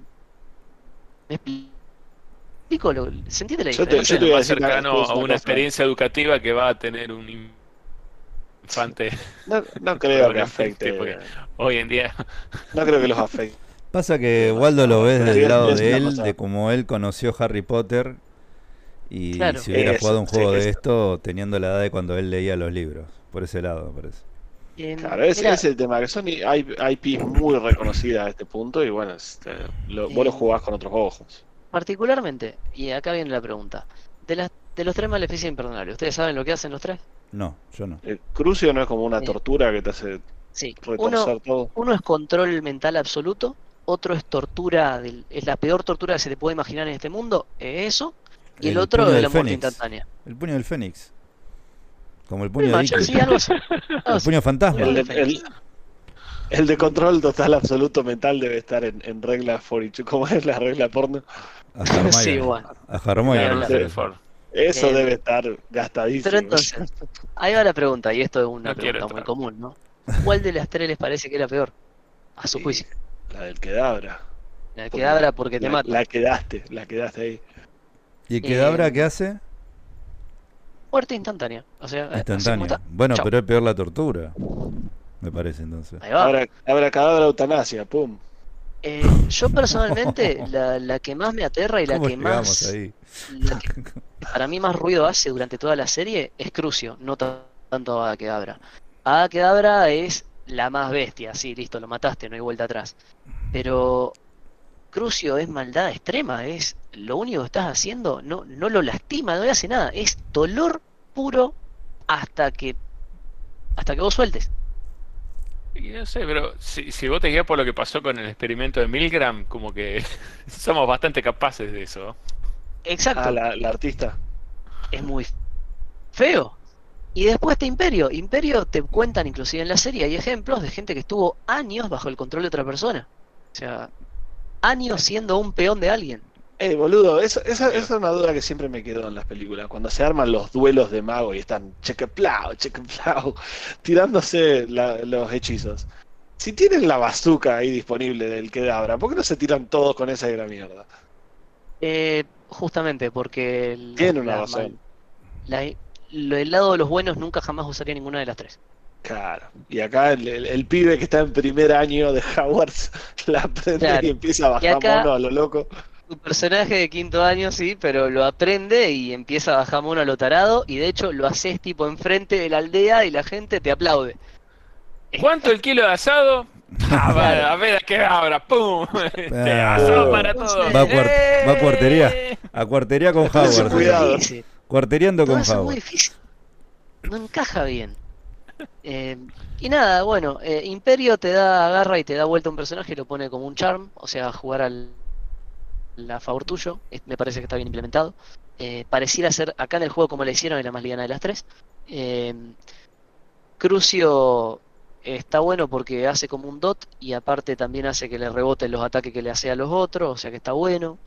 ¿Me explico? ¿Se entiende la diferencia? Yo te, más cercano a una experiencia educativa que va a tener un infante. No, no creo que afecte. Hoy en día. No creo que los afecte. Pasa que Waldo lo ves desde el lado de él, de cómo él conoció Harry Potter. Y si hubiera jugado un juego de esto, teniendo la edad de cuando él leía los libros. Por ese lado, me parece. Claro, ese es el tema, que son IPs muy reconocidas a este punto y bueno, este, lo, vos lo jugás con otros ojos. Particularmente, y acá viene la pregunta, de, las, de los tres maleficios imperdonables, ¿ustedes saben lo que hacen los tres? No, yo no. El crucio no es como una tortura que te hace sí. uno, todo. Uno es control mental absoluto, otro es tortura, es la peor tortura que se te puede imaginar en este mundo, es eso, y el, otro es la muerte instantánea. El puño del Fénix. Como el puño de El puño fantasma. El de, control total absoluto mental debe estar en, en regla for ¿Cómo es la regla porno? A sí, bueno. A Eso eh, debe estar gastadísimo. Pero entonces, ahí va la pregunta, y esto es una pregunta muy común, ¿no? ¿Cuál de las tres les parece que es la peor? A su juicio. La del quedabra. La del quedabra porque te mata. La quedaste, la quedaste ahí. ¿Y el quedabra eh, qué hace? Muerte instantánea. O sea, instantánea. Bueno, pero es peor la tortura. Me parece entonces. Ahora, habrá cadáver eutanasia, pum. Eh, yo personalmente, la, la, que más me aterra y la que más. Ahí? para mí más ruido hace durante toda la serie es Crucio, no tanto a Kedabra. A Kedabra es la más bestia, sí, listo, lo mataste, no hay vuelta atrás. Pero Crucio es maldad extrema, es lo único que estás haciendo, no, no lo lastima, no le hace nada, es dolor puro hasta que hasta que vos sueltes. Y no sé, pero si, si vos te guías por lo que pasó con el experimento de Milgram, como que somos bastante capaces de eso. Exacto. Ah, la, la artista. Es muy feo. Y después está Imperio. Imperio te cuentan inclusive en la serie, hay ejemplos de gente que estuvo años bajo el control de otra persona. O sea, años siendo un peón de alguien. Eh, boludo, eso- esa, esa es una duda que siempre me quedó en las películas. Cuando se arman los duelos de mago y están chequeplau, chequeplau, tirándose la- los hechizos. Si tienen la bazooka ahí disponible del que abra, ¿por qué no se tiran todos con esa gran mierda? Eh, justamente porque Tiene una razón. la- lo- el lado de los buenos nunca jamás usaría ninguna de las tres. Claro. Y acá el, el- el pibe que está en primer año de Hogwarts la aprende Claro. y empieza a bajar acá- mono a lo loco. Tu personaje de quinto año, sí, pero lo aprende y empieza a bajar mono a lo tarado y de hecho lo haces tipo enfrente de la aldea y la gente te aplaude. ¿Cuánto el kilo de asado? Ah, vale, a ver a qué abra, ¡pum! Este, Ah. asado para todos. Va a cuart- va a cuartería. ¡Eh! A cuartería con Howard. Cuarteriando con eso es muy Howard. difícil. No encaja bien. Eh, y nada, bueno, eh, Imperio te da agarra y te da vuelta un personaje y lo pone como un charm, o sea, jugar al a favor tuyo. Me parece que está bien implementado. Eh, pareciera ser acá en el juego como le hicieron en la más liviana de las tres. Crucio está bueno porque hace como un dot y aparte también hace que le reboten los ataques que le hace a los otros, o sea que está bueno.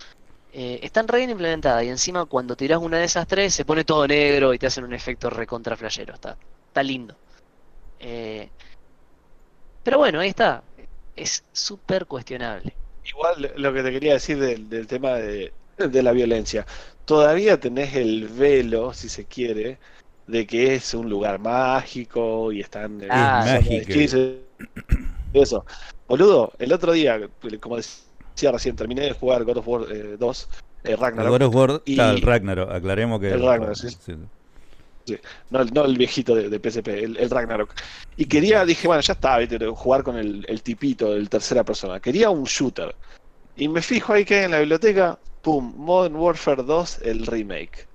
Eh, están re bien implementadas y encima cuando tiras una de esas tres se pone todo negro y te hacen un efecto recontra flashero. Está, está lindo. Eh, pero bueno, ahí está. Es súper cuestionable. Igual lo que te quería decir del, del tema de, de la violencia. Todavía tenés el velo, si se quiere, de que es un lugar mágico y están Ah, Eso. Boludo, el otro día, como decía recién, terminé de jugar God of War eh, 2, eh, El Ragnarok. God of War, Y- Ragnarok, aclaremos que El Ragnarok, sí. El- no el viejito de, de PSP, el, el Ragnarok. Y quería, dije, bueno, ya está, ¿viste? jugar con el, el tipito del tercera persona. Quería un shooter. Y me fijo ahí que hay en la biblioteca, pum, Modern Warfare 2, el remake.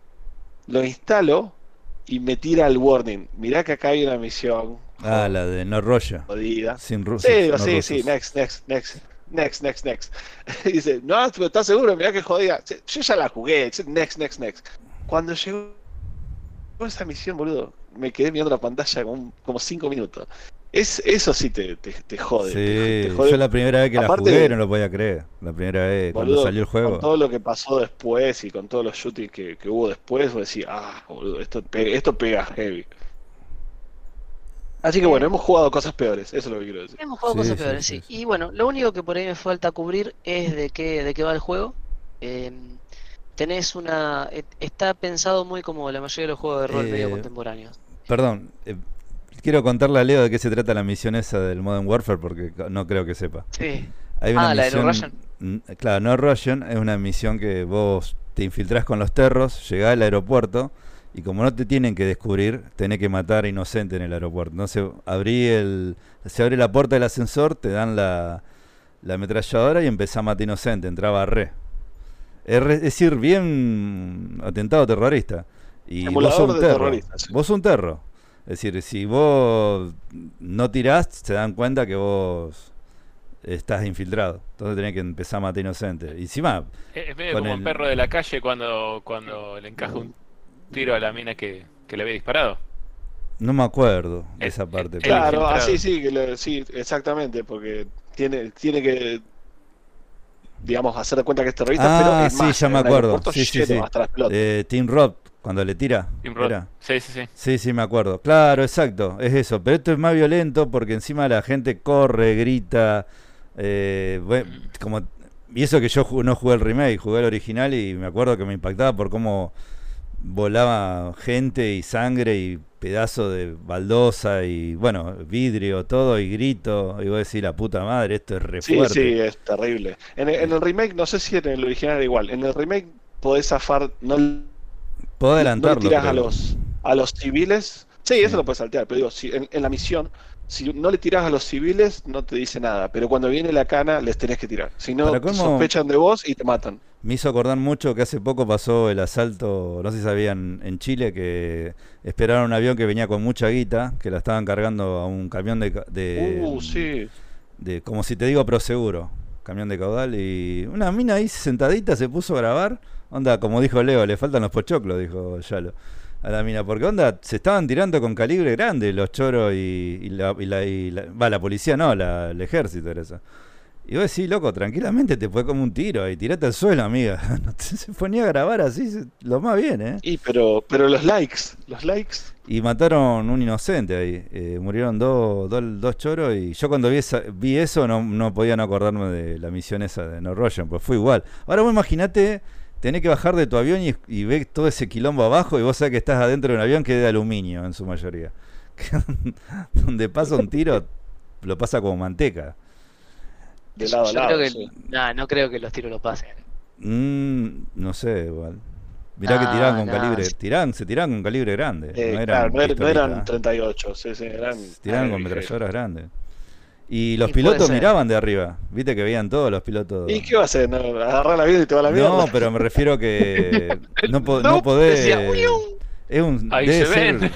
Lo instalo y me tira el warning. Mirá que acá hay una misión Ah, la de No Roya. jodida. Sin rusos. Sí, no sí, rusos. sí, next, next, next. Next, next, next. Y dice, no, pero ¿estás seguro? Mirá que jodida. Yo ya la jugué. Next, next, next. Cuando llegó esa misión, boludo, me quedé mirando la pantalla como, como cinco minutos. Es, eso sí te, te, te jode. te- Sí, te jode yo la primera vez que la Aparte jugué de- no lo podía creer. La primera vez, cuando boludo, salió el Con juego. todo lo que pasó después y con todos los shootings que, que hubo después, vos decís, ah, boludo, esto, pe- esto pega heavy. Así que bueno, hemos jugado cosas peores, eso es lo que quiero decir. Hemos jugado Sí, cosas sí, peores, sí, sí. sí. Y bueno, lo único que por ahí me falta cubrir es de qué, de qué va el juego. Eh, tenés una... e- Está pensado muy como la mayoría de los juegos de rol medio Eh, contemporáneos. Perdón, eh, quiero contarle a Leo de qué se trata la misión esa del Modern Warfare porque no creo que sepa. Sí. Hay una Ah, la de No Mm, Claro, No Russian es una misión que vos te infiltrás con los terros, llegás al aeropuerto y como no te tienen que descubrir, tenés que matar a inocente en el aeropuerto. Entonces, abrí el, se abre la puerta del ascensor, te dan la, la ametralladora y empezás a matar inocente, entraba. Es, re- es decir, bien atentado terrorista. Y vos sos un terro. sí. Vos sos un terro. Es decir, si vos no tirás, se dan cuenta que vos estás infiltrado. Entonces tenés que empezar a matar inocentes. Y encima, Es medio como el- un perro de la calle cuando, cuando le encaja un tiro a la mina que, que le había disparado. no me acuerdo de El- esa parte. el- pero- Claro, así sí, que lo- sí, exactamente, porque tiene, tiene que, digamos, hacer de cuenta que es terrorista, Ah, pero es sí, más, ya me acuerdo. Sí, sí, sí. hasta las pelotas. Eh, Team Rob, cuando le tira. Team Rock. ¿era? Sí, sí, sí. Sí, sí, me acuerdo. Claro, exacto, es eso. Pero esto es más violento porque encima la gente corre, grita. eh, como, y eso que yo no jugué el remake, jugué el original y me acuerdo que me impactaba por cómo volaba gente y sangre y pedazo de baldosa y bueno, vidrio, todo y grito. Y vos decís, la puta madre, esto es re Sí, fuerte. sí, es terrible. En el, en el remake, no sé si en el original era igual. En el remake podés zafar, no, no Puedo le adelantarlo. tirás a los, a los civiles. Sí, Sí. eso lo puedes saltear, pero digo, si en, en la misión si no le tirás a los civiles, no te dice nada. Pero cuando viene la cana, les tenés que tirar. Si no, sospechan de vos y te matan. Me hizo acordar mucho que hace poco pasó el asalto, no sé si sabían, en Chile, que esperaron un avión que venía con mucha guita, que la estaban cargando a un camión de. de uh, sí. De, como si te digo, proseguro, camión de caudal. Y una mina ahí sentadita se puso a grabar. Onda, como dijo Leo, le faltan los pochoclos, dijo Yalo a la mina. Porque onda, se estaban tirando con calibre grande los choros y, la, va, la policía no, la, el ejército era eso. Y vos decís, loco, tranquilamente te fue como un tiro ahí, tirate al suelo, amiga. se ponía a grabar así, lo más bien, ¿eh? Y pero, pero los likes, los likes. Y mataron un inocente ahí. Eh, murieron dos, dos, choros y yo cuando vi, vi eso no, no podía no acordarme de la misión esa de No Rogen, pues fue igual. Ahora vos imaginate tenés que bajar de tu avión y, y ves todo ese quilombo abajo y vos sabés que estás adentro de un avión que es de aluminio en su mayoría. Donde pasa un tiro, lo pasa como manteca. De lado a lado. no creo que los tiros lo pasen. Mm, no sé, igual. Mirá que tiraban con calibre, tiran, se tiraban con calibre grande. Eh, no, eran no, eran 38, sí, sí, eran, tiraban con metralladoras grandes. Y los pilotos miraban de arriba, viste que veían todos los pilotos. ¿Y qué va a hacer? ¿No? ¿Agarrar la vida y te va la mierda? No, pero me refiero que no, no, podés. es un, debe, ser,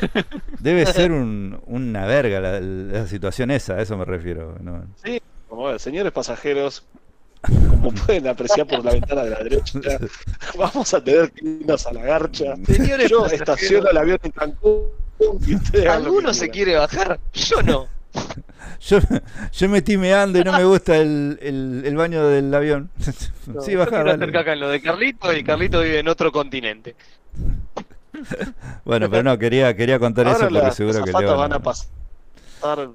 debe ser un, una verga la, situación esa, a eso me refiero. Sí, como señores pasajeros, como pueden apreciar por la ventana de la derecha, vamos a tener que irnos a la garcha. Señores, yo estaciono el avión en Cancún. Y ¿Alguno se quiere bajar? Yo no. Yo, yo me estoy meando y no me gusta el, el, baño del avión. sí, bajar. acá en lo de Carlito y Carlito vive en otro continente. bueno, pero no, quería, quería contar eso porque seguro que le van, van a pasar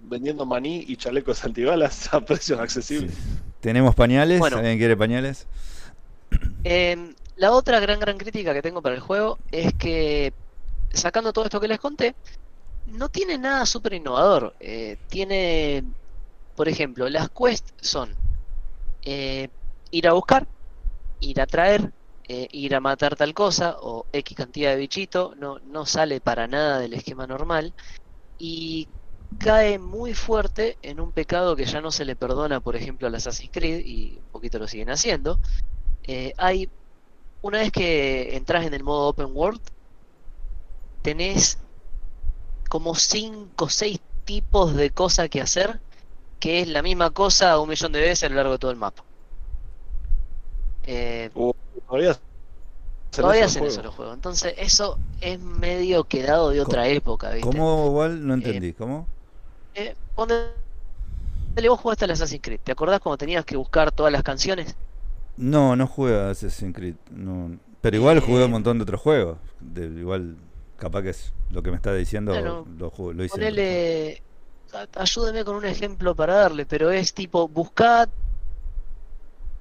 vendiendo maní y chalecos antibalas a precios accesibles. ¿Tenemos pañales? ¿Alguien quiere pañales? Em, la otra gran, gran crítica que tengo para el juego es que, sacando todo esto que les conté, no tiene nada súper innovador. Eh, tiene, por ejemplo, las quests son eh, ir a buscar, ir a traer, eh, ir a matar tal cosa o X cantidad de bichito, no, no sale para nada del esquema normal y cae muy fuerte en un pecado que ya no se le perdona, por ejemplo, al Assassin's Creed y un poquito lo siguen haciendo. hay, una vez que entras en el modo open world, tenés como 5 o 6 tipos de cosas que hacer, que es la misma cosa un millón de veces a lo largo de todo el mapa. Eh, uh, todavía hacen eso los juegos. Entonces, eso es medio quedado de otra época. ¿viste? ¿Cómo igual? No entendí. Eh, ¿Cómo? Eh, vos jugaste al Assassin's Creed. ¿Te acordás cuando tenías que buscar todas las canciones? No, no jugué a Assassin's Creed. No. Pero igual jugué un montón de otros juegos. De, igual capaz que es lo que me está diciendo, lo, lo, hice. Ponele, ayúdeme con un ejemplo para darle, pero es tipo, buscar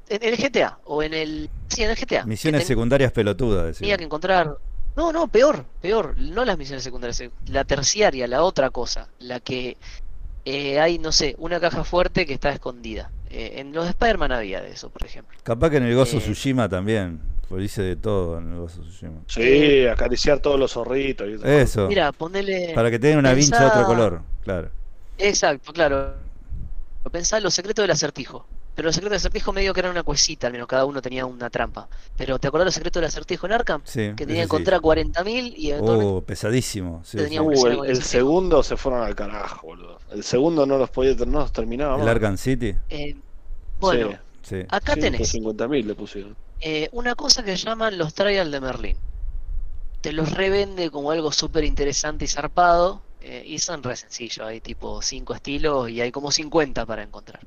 en el GTA o en el sí en el GTA misiones secundarias pelotudas tenía que encontrar no no peor peor no las misiones secundarias la terciaria la otra cosa la que eh, hay no sé una caja fuerte que está escondida. Eh, en los Spider-Man había de eso por ejemplo. Capaz que en el Gozo eh, Tsushima también pues dice de todo en el Gozo Tsushima. Sí, acariciar todos los zorritos. Y eso. Mira, ponele. Para que tenga una vincha de otro color, claro. Exacto, claro. Pensá en los secretos del acertijo. Pero los secretos del acertijo medio que eran una cuesita, al menos cada uno tenía una trampa. Pero ¿te acordás los secretos del acertijo en Arkham? Sí. Que tenía que encontrar 40.000 y Oh, pesadísimo. Sí, uh, el, segundo se fueron al carajo, boludo. El segundo no los podía no los terminaba. ¿El Arkham City? Eh, bueno, sí. acá tenés. 50.000 le pusieron. Eh, una cosa que llaman los trials de Merlin. Te los revende como algo súper interesante y zarpado. Eh, y son re sencillos, hay tipo 5 estilos y hay como 50 para encontrar.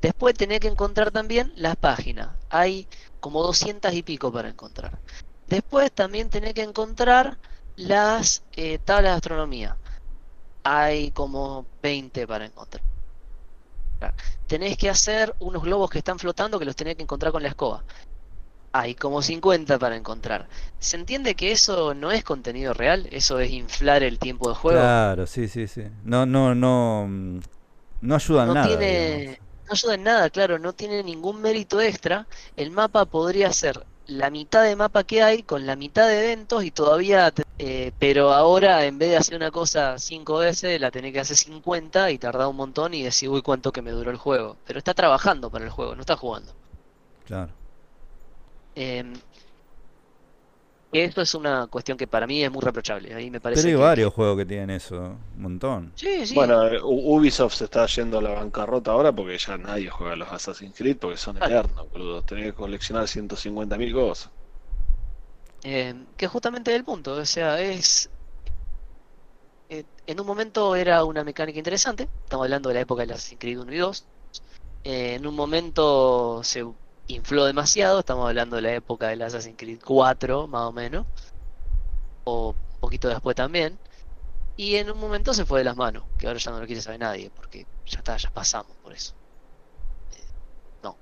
Después tenés que encontrar también las páginas. Hay como 200 y pico para encontrar. Después también tenés que encontrar las eh, tablas de astronomía. Hay como 20 para encontrar. Tenés que hacer unos globos que están flotando que los tenés que encontrar con la escoba hay como 50 para encontrar. ¿Se entiende que eso no es contenido real? Eso es inflar el tiempo de juego. Claro, sí, sí, sí. No, no, no, mm, no ayuda en nada. no ayuda en nada, claro, no tiene ningún mérito extra. El mapa podría ser la mitad de mapa que hay con la mitad de eventos y todavía, eh, pero ahora en vez de hacer una cosa cinco veces, la tenés que hacer 50 y tardar un montón y decir, uy, cuánto que me duró el juego. Pero está trabajando para el juego, no está jugando. Claro. Eh, esto es una cuestión que para mí es muy reprochable. Ahí me parece Pero hay que- varios juegos que tienen eso, un montón. Sí, sí. Bueno, Ubisoft se está yendo a la bancarrota ahora porque ya nadie juega a los Assassin's Creed porque son Claro. eternos, boludo. Tenés que coleccionar 150.000 cosas. Eh, que justamente es el punto, o sea, es... eh, en un momento era una mecánica interesante, estamos hablando de la época de Assassin's Creed 1 y 2, eh, en un momento se infló demasiado, estamos hablando de la época del Assassin's Creed 4, más o menos, o un poquito después también, y en un momento se fue de las manos, que ahora ya no lo quiere saber nadie, porque ya está, ya pasamos por eso. Eh, no.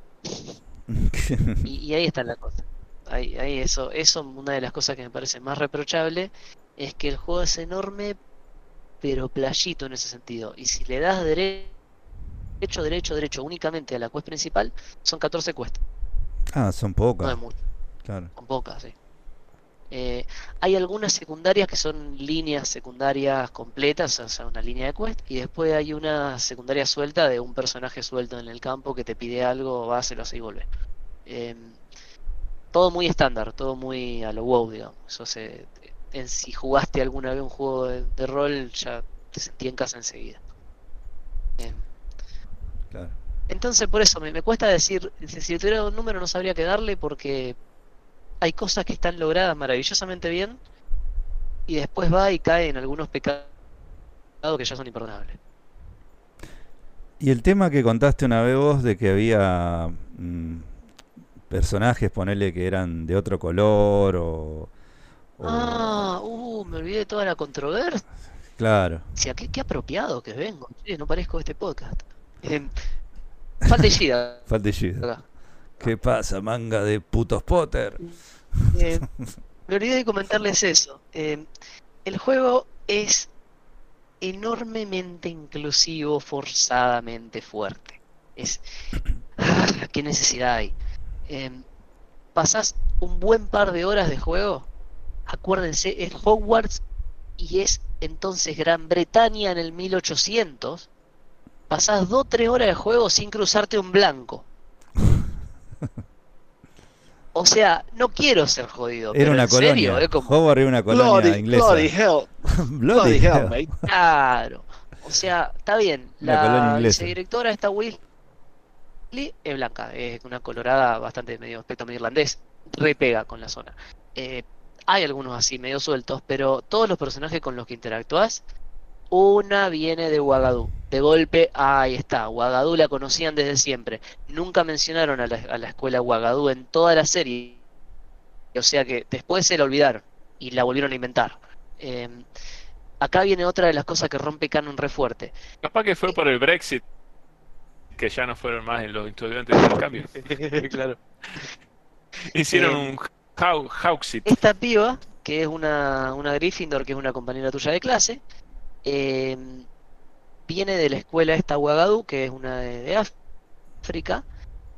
Y, y ahí está la cosa. Ahí, ahí eso, eso, una de las cosas que me parece más reprochable es que el juego es enorme, pero playito en ese sentido. Y si le das dere- derecho, derecho, derecho únicamente a la quest principal, son 14 quests, ah, son no pocas, es mucho, claro. son pocas, sí. Eh, hay algunas secundarias que son líneas secundarias completas, o sea, una línea de quest, y después hay una secundaria suelta de un personaje suelto en el campo que te pide algo, vas, se lo hace y vuelve. Em, todo muy estándar, todo muy a lo WoW, digamos. Eso se, en, si jugaste alguna vez un juego de, de rol, ya te sentí en casa enseguida. Em, claro. Entonces, por eso me, me cuesta decir, si tuviera un número no sabría qué darle porque hay cosas que están logradas maravillosamente bien y después va y cae en algunos pecados que ya son imperdonables. Y el tema que contaste una vez vos de que había mm, personajes, ponele que eran de otro color o... o- Ah, uh, me olvidé de toda la controversia. Claro. Qué, qué apropiado que vengo. Sí, no parezco este podcast. Em, acá. ¿Qué pasa, manga de putos Potter? Eh, me olvidé de comentarles eso. Eh, el juego es enormemente inclusivo, forzadamente fuerte. Es. ¡Ah! ¿Qué necesidad hay? Eh, pasás un buen par de horas de juego. Acuérdense, es Hogwarts y es entonces Gran Bretaña en el 1800. Pasás 2-3 horas de juego sin cruzarte un blanco. O sea, no quiero ser jodido, Era pero una en serio, colonia. es como, Howard era una colonia Bloody, inglesa. bloody hell, Bloody hell, mate. claro. O sea, está bien. La vicedirectora esta Weasley es blanca, es una colorada bastante medio aspecto medio irlandés, repega con la zona. Eh, hay algunos así medio sueltos, pero todos los personajes con los que interactúas, una viene de Ouagadougou. De golpe, ahí está, Ouagadougou la conocían desde siempre. Nunca mencionaron a la, a la escuela Ouagadougou en toda la serie. O sea que después se la olvidaron y la volvieron a inventar. Eh, acá viene otra de las cosas que rompe canon re fuerte. Capaz que fue por el Brexit, que ya no fueron más los estudiantes de intercambio. claro. Hicieron Eh, un Hau- Hauxit. Esta piba, que es una, una Gryffindor, que es una compañera tuya de clase, eh, viene de la escuela esta Ouagadougou, que es una de, de África,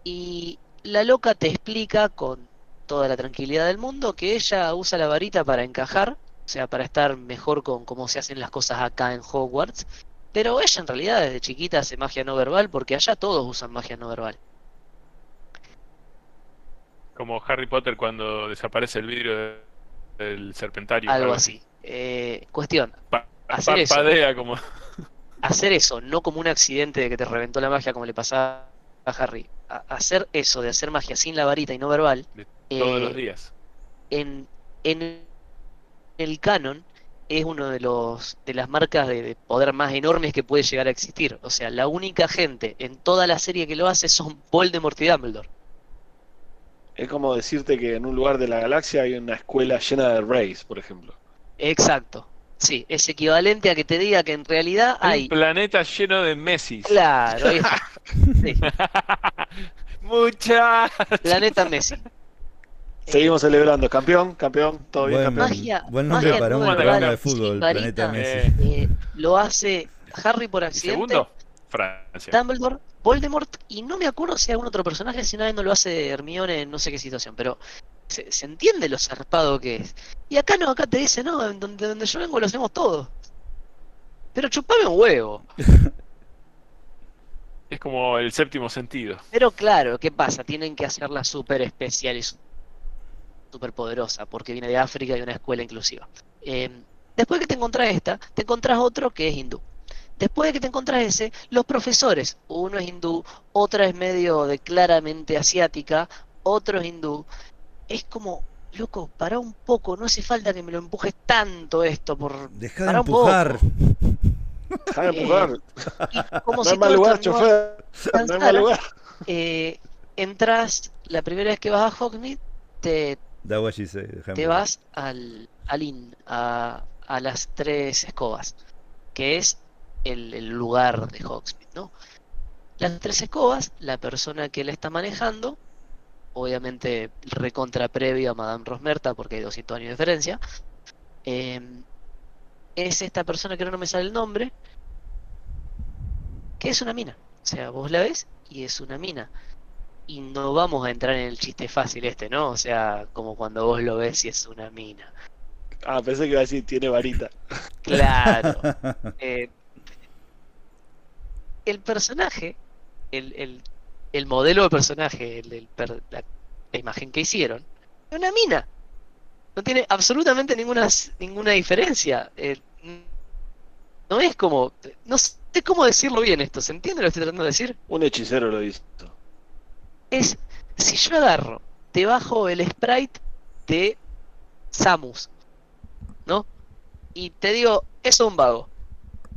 y la loca te explica con toda la tranquilidad del mundo que ella usa la varita para encajar, o sea, para estar mejor con cómo se hacen las cosas acá en Hogwarts, pero ella en realidad desde chiquita hace magia no verbal porque allá todos usan magia no verbal. Como Harry Potter cuando desaparece el vidrio de- del serpentario. Algo así. Eh, cuestión, Pa- Hacer eso. parpadea como. hacer eso, no como un accidente de que te reventó la magia como le pasaba a Harry, a- hacer eso de hacer magia sin la varita y no verbal, todos eh, los días. en, en el canon es uno de los de las marcas de, de poder más enormes que puede llegar a existir. O sea, la única gente en toda la serie que lo hace son Voldemort y Dumbledore. Es como decirte que en un lugar de la galaxia hay una escuela llena de Rays, por ejemplo. Exacto. Sí, es equivalente a que te diga que en realidad Hay un planeta lleno de Messi. Claro, ahí está. Sí, Mucha. Planeta Messi. Seguimos celebrando. Campeón, campeón, todo bien, Buen, campeón. Magia- buen nombre magia para un programa de fútbol, Planeta. Messi. Eh, Eh, lo hace Harry por accidente, Segundo, Francia. Dumbledore, Voldemort y no me acuerdo si hay algún otro personaje, si vez no lo hace Hermione en no sé qué situación, pero se, se, entiende lo zarpado que es. Y acá no, acá te dice, no, donde, donde yo vengo lo hacemos todo. Pero chupame un huevo. Es como el séptimo sentido. Pero claro, ¿qué pasa? Tienen que hacerla súper especial y súper poderosa, porque viene de África y una escuela inclusiva. Eh, después que te encontrás esta, te encontrás otro que es hindú. Después de que te encontrás ese, los profesores, uno es hindú, otra es medio de claramente asiática, otro es hindú. Es como, loco, para un poco, no hace falta que me lo empujes tanto esto por. Deja de empujar. Deja de empujar. Y como no si hay mal lugar, chofer. No hay mal lugar. eh, entras, la primera vez que vas a Hogsmeade, te, te empujar. vas al, al inn, a, a las tres escobas, que es el, el lugar de Hogsmeade, ¿no? Las tres escobas, la persona que la está manejando, obviamente recontra previo a Madame Rosmerta, porque hay 200 años de diferencia, eh, es esta persona que no me sale el nombre, que es una mina. O sea, vos la ves y es una mina. Y no vamos a entrar en el chiste fácil este, ¿no? O sea, como cuando vos lo ves y es una mina. Ah, pensé que iba a decir tiene varita. Claro. Eh, el personaje, el, el, el modelo de personaje, el, el per- la, la imagen que hicieron, es una mina. No tiene absolutamente ninguna, ninguna diferencia. Eh, no es como. No sé cómo decirlo bien esto. ¿Se entiende lo que estoy tratando de decir? Un hechicero lo hizo. Es. Si yo agarro, te bajo el sprite de Samus, ¿no? Y te digo, es un vago.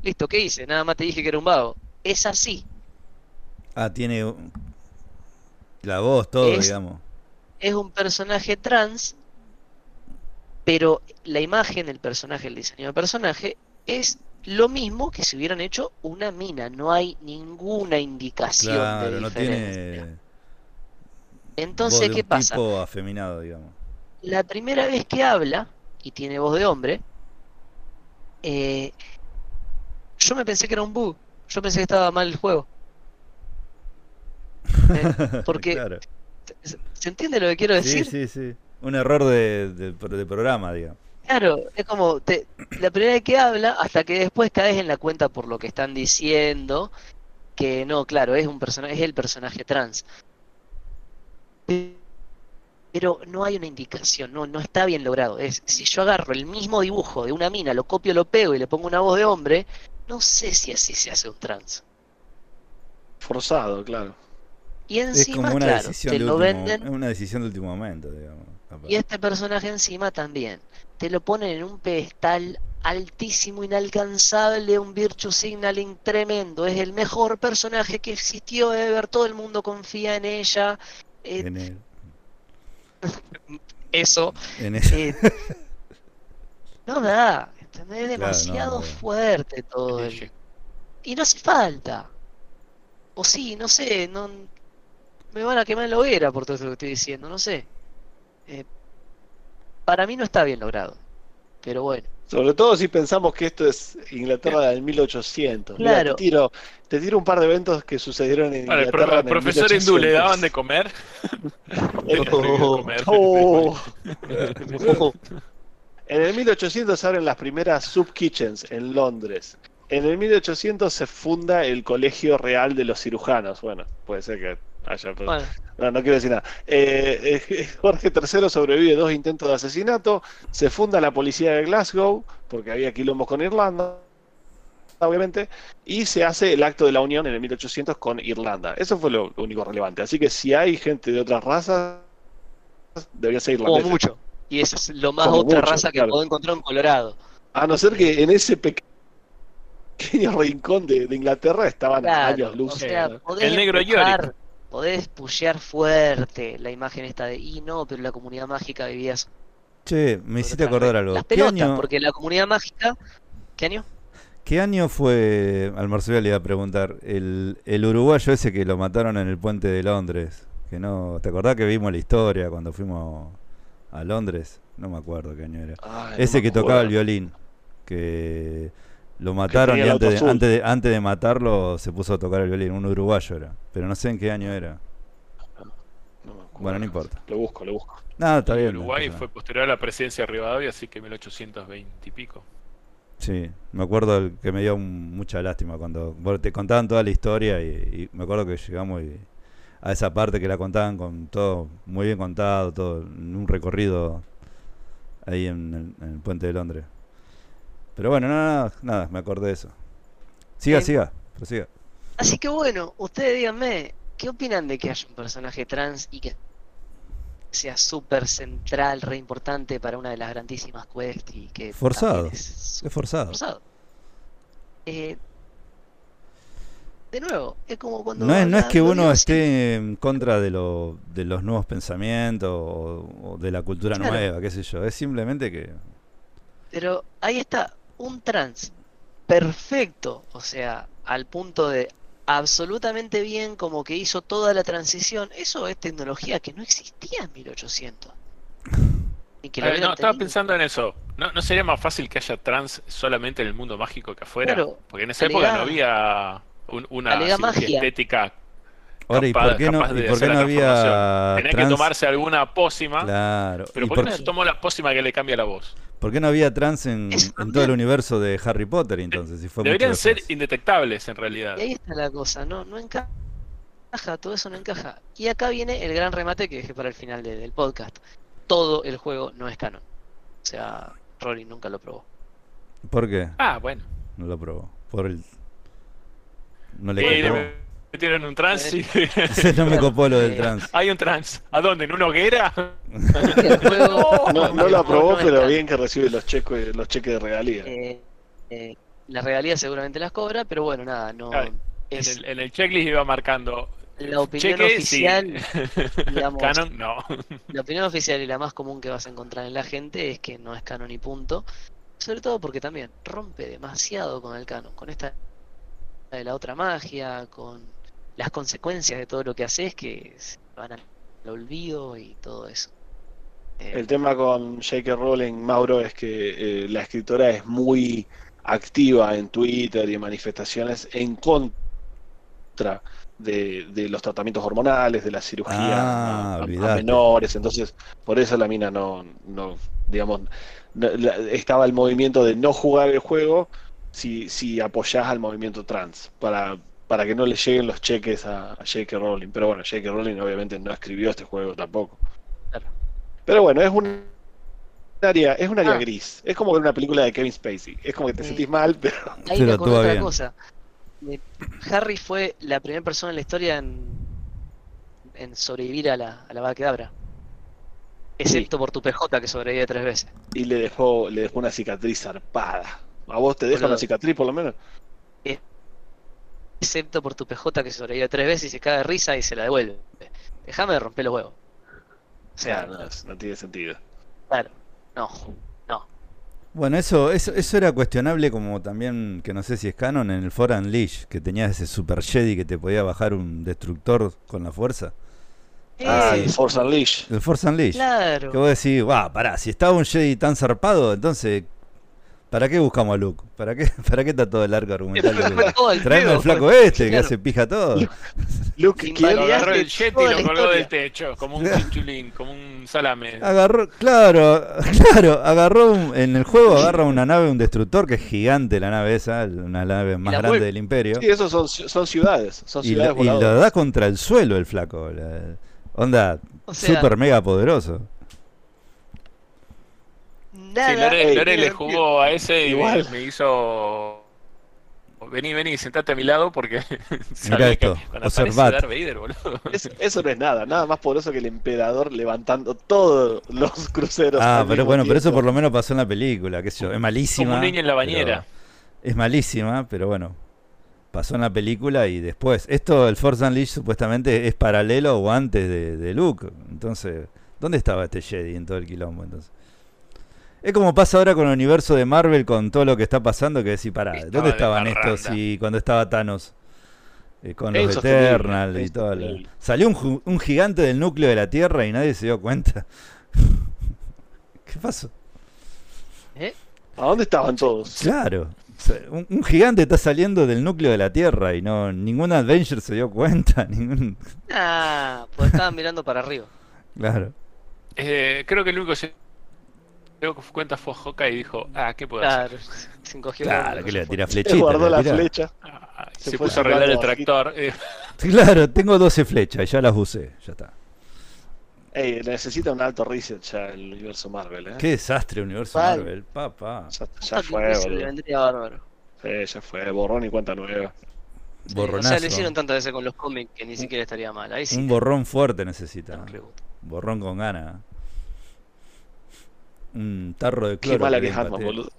Listo, ¿qué hice? Nada más te dije que era un vago. Es así. Ah, tiene la voz, todo, Es- digamos. Es un personaje trans, pero la imagen del personaje, el diseño del personaje, es lo mismo que si hubieran hecho una mina. No hay ninguna indicación de Claro, no diferencia. tiene voz Entonces, de ¿qué un pasa? tipo afeminado, digamos. La primera vez que habla y tiene voz de hombre, eh, yo me pensé que era un bug. Yo pensé que estaba mal el juego. Eh, porque- Claro. ¿Se, entiende lo que quiero Sí, decir? sí, sí. Un error de, de- de programa, digamos. Claro, es como te- la primera vez que habla, hasta que después caes en la cuenta por lo que están diciendo, que no, claro, es un personaje, es el personaje trans. Pero no hay una indicación, no, no está bien logrado. Es, si yo agarro el mismo dibujo de una mina, lo copio, lo pego y le pongo una voz de hombre, no sé si así se hace un trans. Forzado, claro. Y Es encima, como una claro, decisión te de lo último, venden es una decisión de último momento, digamos. Y este personaje encima también. Te lo ponen en un pedestal altísimo, inalcanzable, un virtue signaling tremendo. Es el mejor personaje que existió ever. Todo el mundo confía en ella. Eh, En el- eso. en eh, no da. ¿entendés? Es Claro, no, demasiado fuerte todo. el- Y no hace falta. O sí, no sé. No, me van a quemar en la hoguera por todo esto que estoy diciendo. No sé. Eh, para mí no está bien logrado. Pero bueno. Sobre todo si pensamos que esto es Inglaterra del 1800. Mira, Claro. te, tiro, te tiro un par de eventos que sucedieron en el, Inglaterra pro- en el profesor hindú le 1800. daban de comer. Comer. Oh. En el 1800 se abren las primeras sub kitchens en Londres. En el 1800 se funda el Colegio Real de los Cirujanos. Bueno, puede ser que Bueno, No, no quiero decir nada. Eh, eh, Jorge III sobrevive dos intentos de asesinato. Se funda la policía de Glasgow, porque había quilombos con Irlanda, obviamente. Y se hace el acto de la unión en el 1800 con Irlanda. Eso fue lo único relevante. Así que si hay gente de otras razas, debería ser como irlandesa. mucho. Y eso es lo más Como otra mucho, raza que claro. puedo encontrar en Colorado. A no ser que en ese peque- pequeño rincón de, de Inglaterra estaban Claro, años El negro empujar, podés pushear fuerte la imagen esta de, y no, pero la comunidad mágica vivía sobre Che, me hiciste acordar reglas". algo. Las ¿Qué pelotas, año, porque la comunidad mágica, ¿qué año? ¿Qué año fue, al Marcelo le iba a preguntar, el, el uruguayo ese que lo mataron en el puente de Londres? Que no, ¿te acordás que vimos la historia cuando fuimos a Londres? No me acuerdo qué año era. Ay, Ese que tocaba el violín, que lo mataron y antes de, antes, de, antes de matarlo se puso a tocar el violín, un uruguayo era, pero no sé en qué año era. No me acuerdo. Bueno, no importa. Lo busco, lo busco. No, está bien. Uruguay fue posterior a la presidencia de Rivadavia, así que 1820 y pico. Sí, me acuerdo que me dio mucha lástima cuando te contaban toda la historia y, me acuerdo que llegamos a esa parte que la contaban con todo muy bien contado, todo en un recorrido ahí en el, puente de Londres. Pero bueno, nada, nada, me acordé de eso. Siga, siga, prosiga. Así que bueno, ustedes díganme, ¿qué opinan de que haya un personaje trans y que sea súper central, re importante para una de las grandísimas quests y que... Forzado. Es, forzado. Eh, de nuevo, es como cuando... No es, no es que uno esté en contra de, lo, de los nuevos pensamientos o, de la cultura nueva, qué sé yo. Es simplemente que... Pero ahí está, un trans perfecto, o sea, al punto de absolutamente bien, como que hizo toda la transición. Eso es tecnología que no existía en 1800. Y que no, estaba pensando en eso. ¿No, sería más fácil que haya trans solamente en el mundo mágico que afuera? Porque en esa época no había una estética Ahora, ¿y por qué no, había Tenía que tomarse alguna pócima. Claro. Pero ¿por, qué no se tomó la pócima que le cambia la voz? ¿Por qué no había trans en, todo el universo de Harry Potter entonces? Si fue Deberían ser indetectables en realidad. Y ahí está la cosa, no, no encaja, todo eso no encaja. Y acá viene el gran remate que dejé para el final del podcast. Todo el juego no es canon. O sea, Rory nunca lo probó. ¿Por qué? Ah, bueno. No lo probó. Por el... No le metieron un trans y... no me copó lo del trans. Hay un trans. ¿A dónde? ¿En una hoguera? no, no, lo aprobó, pero bien que recibe los cheques, los cheques de regalía. Eh, eh, las regalías seguramente las cobra, pero bueno, nada, no... en, el, checklist iba marcando... La opinión oficial, digamos, canon, no. La opinión oficial y la más común que vas a encontrar en la gente es que no es canon y punto. Sobre todo porque también rompe demasiado con el canon, con esta de la otra magia, con las consecuencias de todo lo que haces que van al olvido y todo eso. Eh, el tema con J.K. Rowling, Mauro, es que eh, la escritora es muy activa en Twitter y en manifestaciones en contra de, los tratamientos hormonales, de la cirugía ah, a, menores. Entonces, por eso la mina no, no digamos, estaba el movimiento de no jugar el juego si, si apoyás al movimiento trans para para que no le lleguen los cheques a, J.K. Rowling. Pero bueno, J.K. Rowling obviamente no escribió este juego tampoco. Pero bueno, es un área, es un área ah. gris. Es como ver una película de Kevin Spacey. Es como que te sentís mal, pero. Ahí pero otra cosa. Eh, Harry fue la primera persona en la historia en, en sobrevivir a la, a la bala Excepto por tu PJ que sobrevive tres veces. Y le dejó, le dejó una cicatriz zarpada. ¿A vos te deja una cicatriz por lo menos? Excepto por tu PJ que sobrevive tres veces y se cae de risa y se la devuelve. Déjame de romper los huevos. O sea, no, tiene sentido. Claro, no, no. Bueno, eso, eso, eso era cuestionable como también, que no sé si es canon, en el Force Unleashed, que tenías ese Super Jedi que te podía bajar un destructor con la fuerza. Ah, el Force Unleashed. El Force Unleashed. Claro. Que vos decís, va, pará, si estaba un Jedi tan zarpado, entonces ¿Para qué buscamos a Luke? ¿Para qué, ¿Para qué está todo el arco argumental? Traeme al flaco este que hace pija todo. Luke lo agarró el jet y lo colgó del techo, como un chinchulín, como un salame. Agarró, claro, claro, agarró en el juego agarra una nave, un destructor que es gigante la nave esa, una nave más grande del imperio. Sí, esos son, son ciudades, son ciudades y, lo, y lo da contra el suelo el flaco. onda super mega poderoso sí, Lore, le jugó a ese y me hizo. Vení, vení, sentate a mi lado porque. Mira esto, observad. eso no es nada, nada más poderoso que el emperador levantando todos los cruceros. Ah, pero bueno, pero eso por lo menos pasó en la película, qué sé yo, es malísima. Como un niño en la bañera. Es malísima, pero bueno, pasó en la película y después. Esto, el Force Unleashed, supuestamente es paralelo o antes de, de Luke. Entonces, ¿dónde estaba este Jedi en todo el quilombo entonces? Es como pasa ahora con el universo de Marvel, con todo lo que está pasando, que decir, pará, ¿dónde estaban estos si, cuando estaba Thanos? Eh, con los Eternals y todo. Salió un, gigante del núcleo de la Tierra y nadie se dio cuenta. ¿Qué pasó? ¿Eh? ¿A dónde estaban todos? Claro. un, gigante está saliendo del núcleo de la Tierra y no ningún Adventure se dio cuenta. Ningún... Ah, pues estaban mirando para arriba. Claro. Eh, creo que el único que cuenta fue Hawkeye y dijo, ah, ¿qué puedo hacer? Se encogió claro, que le tira flechita. guardó la flecha. Ah, se, puso a arreglar el tractor. Eh. Claro, tengo 12 flechas, ya las usé, ya está. Ey, necesita un alto reset ya el universo Marvel, ¿eh? Qué desastre el universo Marvel, papá. Ya, fue, boludo. Sí, ya fue, borrón y cuenta nueva. Borronazo. O sea, le hicieron tantas veces con los cómics que ni siquiera estaría mal. Ahí sí un borrón fuerte necesita. Borrón con ganas. Un tarro de cloro. Qué mala que es Ant-Man, boludo.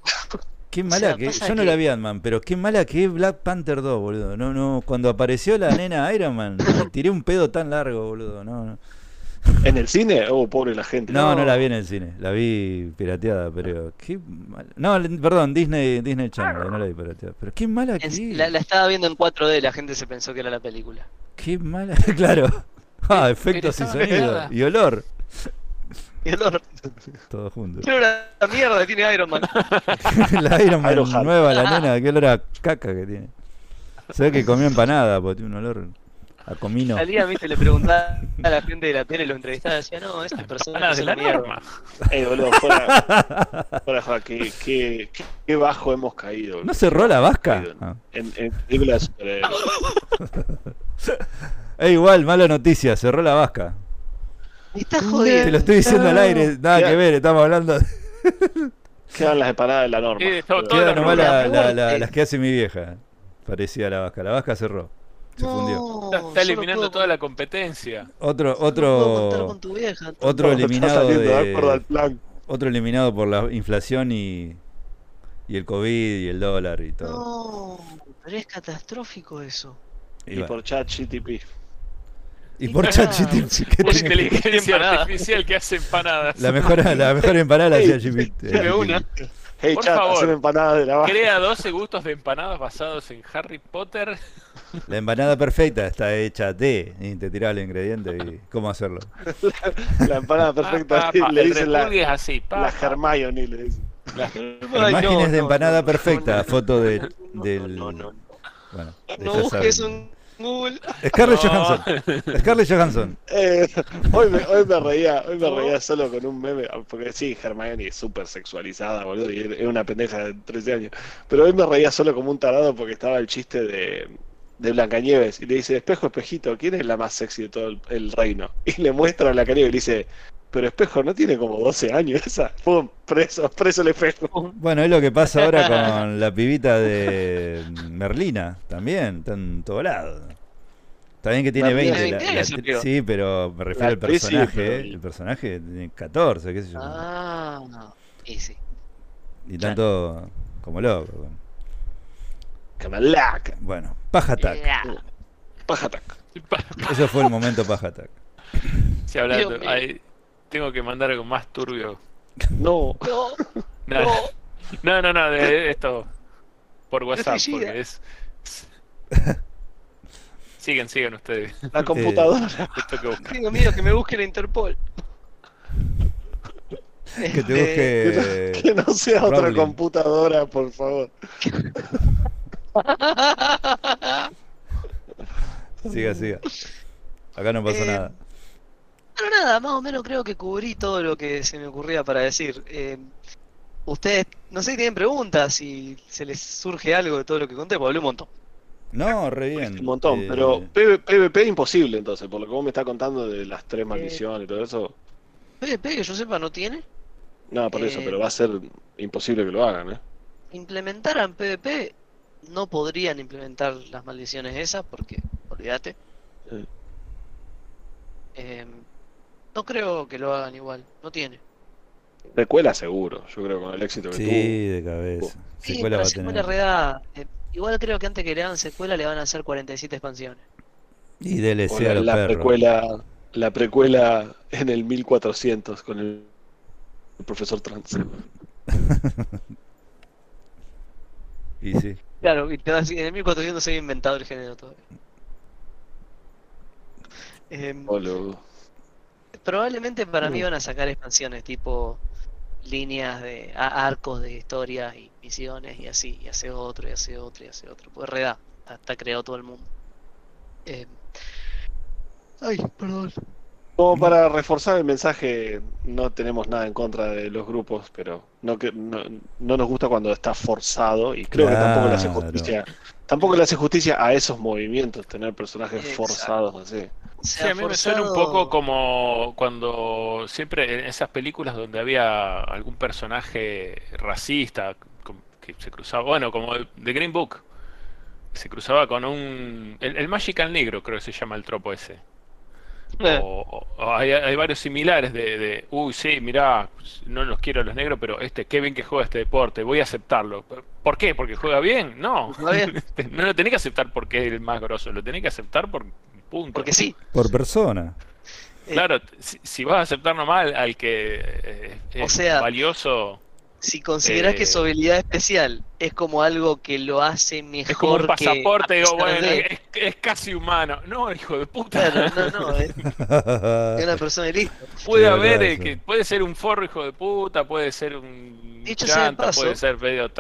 Qué mala que. Yo no la vi Ant-Man, pero qué mala que es Black Panther 2, boludo. No, no. Cuando apareció la nena Iron Man, tiré un pedo tan largo, boludo. No, no. ¿En el cine? Oh, pobre la gente. No, no, la vi en el cine. La vi pirateada, pero qué mala. No, perdón, Disney, Disney Channel, no la vi pirateada. Pero qué mala que la, la, estaba viendo en 4D, la gente se pensó que era la película. Qué mala, claro. Ah, efectos y sonido. Y olor. Y olor. Todo junto. Qué olor a mierda tiene Iron Man. la Iron Man nueva, la nena, qué olor a caca que tiene. Se ve que comió empanada, porque tiene un olor a comino. Salía, viste, le preguntaba a la gente de la tele, lo entrevistaba, decía, no, estas personas de la mierda. Eh, boludo, fuera, fuera qué, qué, qué, bajo hemos caído. ¿No cerró la vasca? Ah. En, en películas eh. Eh, igual, mala noticia, cerró la vasca. Me estás jodiendo. Te lo estoy diciendo al aire, nada que ver, estamos hablando. Quedan las separadas de la norma. Quedan nomás las que hace mi vieja. Parecía la vasca. La vasca cerró. Se fundió. Está, eliminando toda la competencia. Otro, otro, otro eliminado de, otro eliminado por la inflación y, y el COVID y el dólar y todo. No, pero es catastrófico eso. Y, por chat GTP. Y por ChatGPT. Por inteligencia artificial que hace empanadas. La mejor, la mejor empanada la hacía GPT. una. Hey, Por chat, favor, empanadas de la crea 12 gustos de empanadas basados en Harry Potter. La empanada perfecta está hecha de. Y te tiraba el ingrediente y cómo hacerlo. La, empanada perfecta le dicen la, es así, la Hermione le dicen. Imágenes de empanada perfecta, foto de, del. No, no, no. Bueno, no busques un Google. Scarlett Johansson. Scarlett Johansson. Eh, hoy, me, hoy me reía, hoy me reía solo con un meme, porque sí, Hermione es súper sexualizada, boludo, y es una pendeja de 13 años. Pero hoy me reía solo como un tarado porque estaba el chiste de, de Blancanieves y le dice, espejo, espejito, ¿quién es la más sexy de todo el, reino? Y le muestra a Blancanieves y le dice, pero espejo no tiene como 12 años esa. Pum, preso, preso el espejo. Bueno, es lo que pasa ahora con la pibita de Merlina, también, está en todo lado. Está bien que tiene 20, sí, pero me refiero al personaje, el personaje tiene 14, qué sé yo. Ah, y sí. Y tanto como loco. Camalaca. Bueno, paja attack. Paja attack. Eso fue el momento paja attack. Sí, hablando, hay, tengo que mandar algo más turbio. No. No. No, no, no, de esto por WhatsApp, porque es. Siguen, siguen ustedes. La computadora. Tengo miedo que me busque la Interpol. Que te busque. Que no sea otra computadora, por favor. siga, siga. Acá no pasa eh, nada. Pero nada, más o menos creo que cubrí todo lo que se me ocurría para decir. Eh, ustedes, no sé si tienen preguntas, si se les surge algo de todo lo que conté, porque hablé un montón. No, re bien. Un montón, eh, pero PvP imposible entonces, por lo que vos me estás contando de las tres maldiciones y todo eso. PvP que yo sepa no tiene. No, por eso, pero va a ser imposible que lo hagan, ¿eh? Implementaran PvP, no podrían implementar las maldiciones esas, porque, olvídate. Eh, no creo que lo hagan igual, no tiene. Secuela seguro, yo creo con el éxito que sí, tuvo. Sí, de cabeza. Sí, secuela va a tener. Eh, igual creo que antes que le hagan secuela le van a hacer 47 expansiones. Y DLC a los la precuela, la precuela en el 1400 con el, profesor Trans. y sí. Claro, y en el 1400 se había inventado el género todavía. Eh, Probablemente para mí mm. van a sacar expansiones tipo líneas de arcos de historias y misiones y así, y hace otro, y hace otro, y hace otro. Pues reda, está, creado todo el mundo. Eh... Ay, perdón. Como para reforzar el mensaje, no tenemos nada en contra de los grupos, pero no que no, nos gusta cuando está forzado y creo que tampoco le hace justicia, tampoco le hace justicia a esos movimientos tener personajes forzados así. Sí, a mí me suena un poco como cuando siempre en esas películas donde había algún personaje racista que se cruzaba, bueno, como The Green Book, se cruzaba con un el, el Magical Negro, creo que se llama el tropo ese eh. O, hay, varios similares de, uy, sí, mirá, no los quiero los negros, pero este, qué bien que juega este deporte, voy a aceptarlo. ¿Por qué? ¿Porque juega bien? No, no lo tenés que aceptar porque es el más grosso, lo tenés que aceptar por punto. Porque sí. Por persona. Claro, si, vas a aceptar nomás al que eh, es valioso si consideras que su eh, habilidad especial es como algo que lo hace mejor. Es como un pasaporte, digo, bueno, es, casi humano. No, hijo de puta. no, no, es, una persona listo. Puede haber, eh, que puede ser un forro, hijo de puta, puede ser un. Dicho llanta, puede ser medio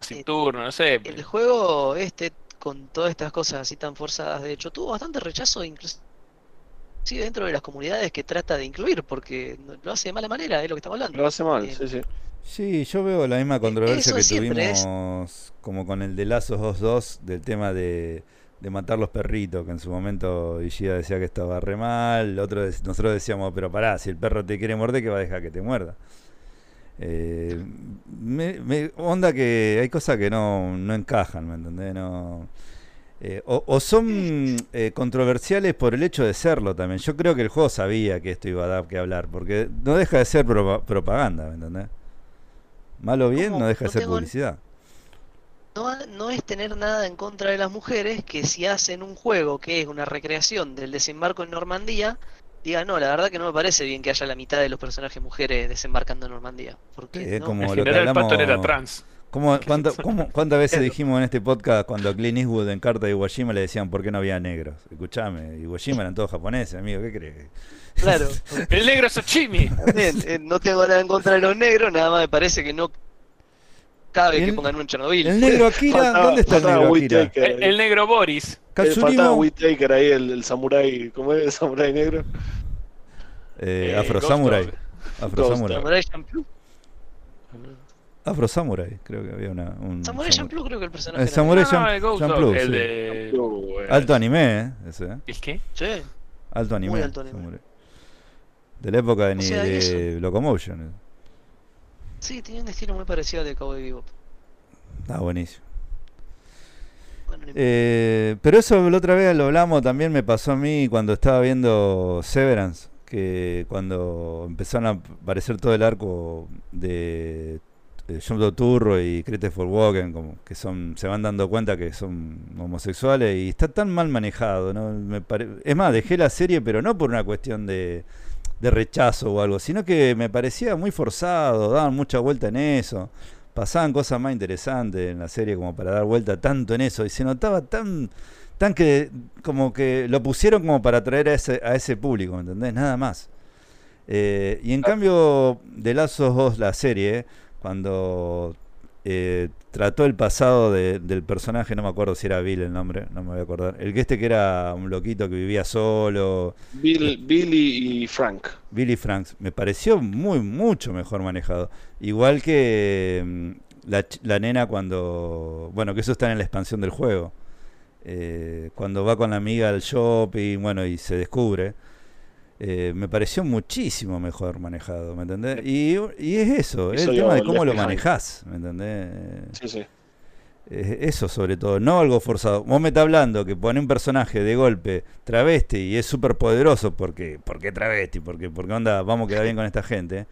sin turno, no sé. El juego, este, con todas estas cosas así tan forzadas, de hecho, tuvo bastante rechazo, incluso dentro de las comunidades que trata de incluir, porque lo hace de mala manera, es lo que estamos hablando. Lo hace mal, eh, sí, sí. Sí, yo veo la misma controversia que tuvimos como con el de Lazos 2-2 del tema de, matar los perritos, que en su momento Ishida decía que estaba re mal, otro nosotros decíamos, pero pará, si el perro te quiere morder, que va a dejar que te muerda. Eh, me, onda que hay cosas que no, no encajan, ¿me entendés? No, eh, o, son eh, controversiales por el hecho de serlo también. Yo creo que el juego sabía que esto iba a dar que hablar, porque no deja de ser propaganda, ¿me entendés? Malo o bien, no deja de ser publicidad. No, no, es tener nada en contra de las mujeres que si hacen un juego que es una recreación del desembarco en Normandía, diga, no, la verdad que no me parece bien que haya la mitad de los personajes mujeres desembarcando en Normandía. Porque como lo que hablamos... era trans. ¿Cómo, ¿Cuántas veces dijimos en este podcast cuando a Clint Eastwood en Carta de Iwo Jima le decían por qué no había negros? Escuchame, Iwo Jima eran todos japoneses, amigo, ¿qué crees? Claro. el negro es Ochimi. Eh, no tengo nada en contra de los negros, nada más me parece que no cabe que pongan un Chernobyl. El negro Akira, ¿dónde está el negro Akira? El, negro Boris. El faltaba Whittaker ahí, el, el samurái, ¿cómo es el samurái negro? Eh, eh Afro Samurai. Afro Samurai. Afro Samurai, creo que había una. Un Samurai Champloo, creo que el personaje. El Samurai no, Champloo. El de. Alto anime, ¿eh? Ese, ¿eh? ¿El qué? Sí. Alto anime. Muy alto anime. De la época de, ni de Locomotion. Sí, tenía un estilo muy parecido al de Cowboy Bebop. Ah, buenísimo. eh, pero eso la otra vez lo hablamos, también me pasó a mí cuando estaba viendo Severance, que cuando empezaron a aparecer todo el arco de John Turro y Christopher Walken, como que son, se van dando cuenta que son homosexuales y está tan mal manejado, ¿no? Me es más, dejé la serie, pero no por una cuestión de, de rechazo o algo, sino que me parecía muy forzado, daban mucha vuelta en eso, pasaban cosas más interesantes en la serie como para dar vuelta tanto en eso y se notaba tan tan que como que lo pusieron como para atraer a ese, a ese público, ¿me entendés? Nada más. Eh, y en cambio, de Lazos 2, la serie, cuando eh, trató el pasado del personaje, no me acuerdo si era Bill el nombre, no me voy a acordar. El que este que era un loquito que vivía solo. Bill, Billy y Frank. Billy Frank. Me pareció muy, mucho mejor manejado. Igual que mm, la, la, nena cuando. Bueno, que eso está en la expansión del juego. Eh, cuando va con la amiga al shopping, bueno, y se descubre. Eh, me pareció muchísimo mejor manejado, ¿me entendés? Y, y es eso, es el tema de cómo lo manejás, ¿me entendés? Sí, sí. eso sobre todo, no algo forzado. Vos me estás hablando que pone un personaje de golpe travesti y es súper poderoso, porque, ¿por qué travesti? Porque, porque onda, vamos a quedar bien con esta gente.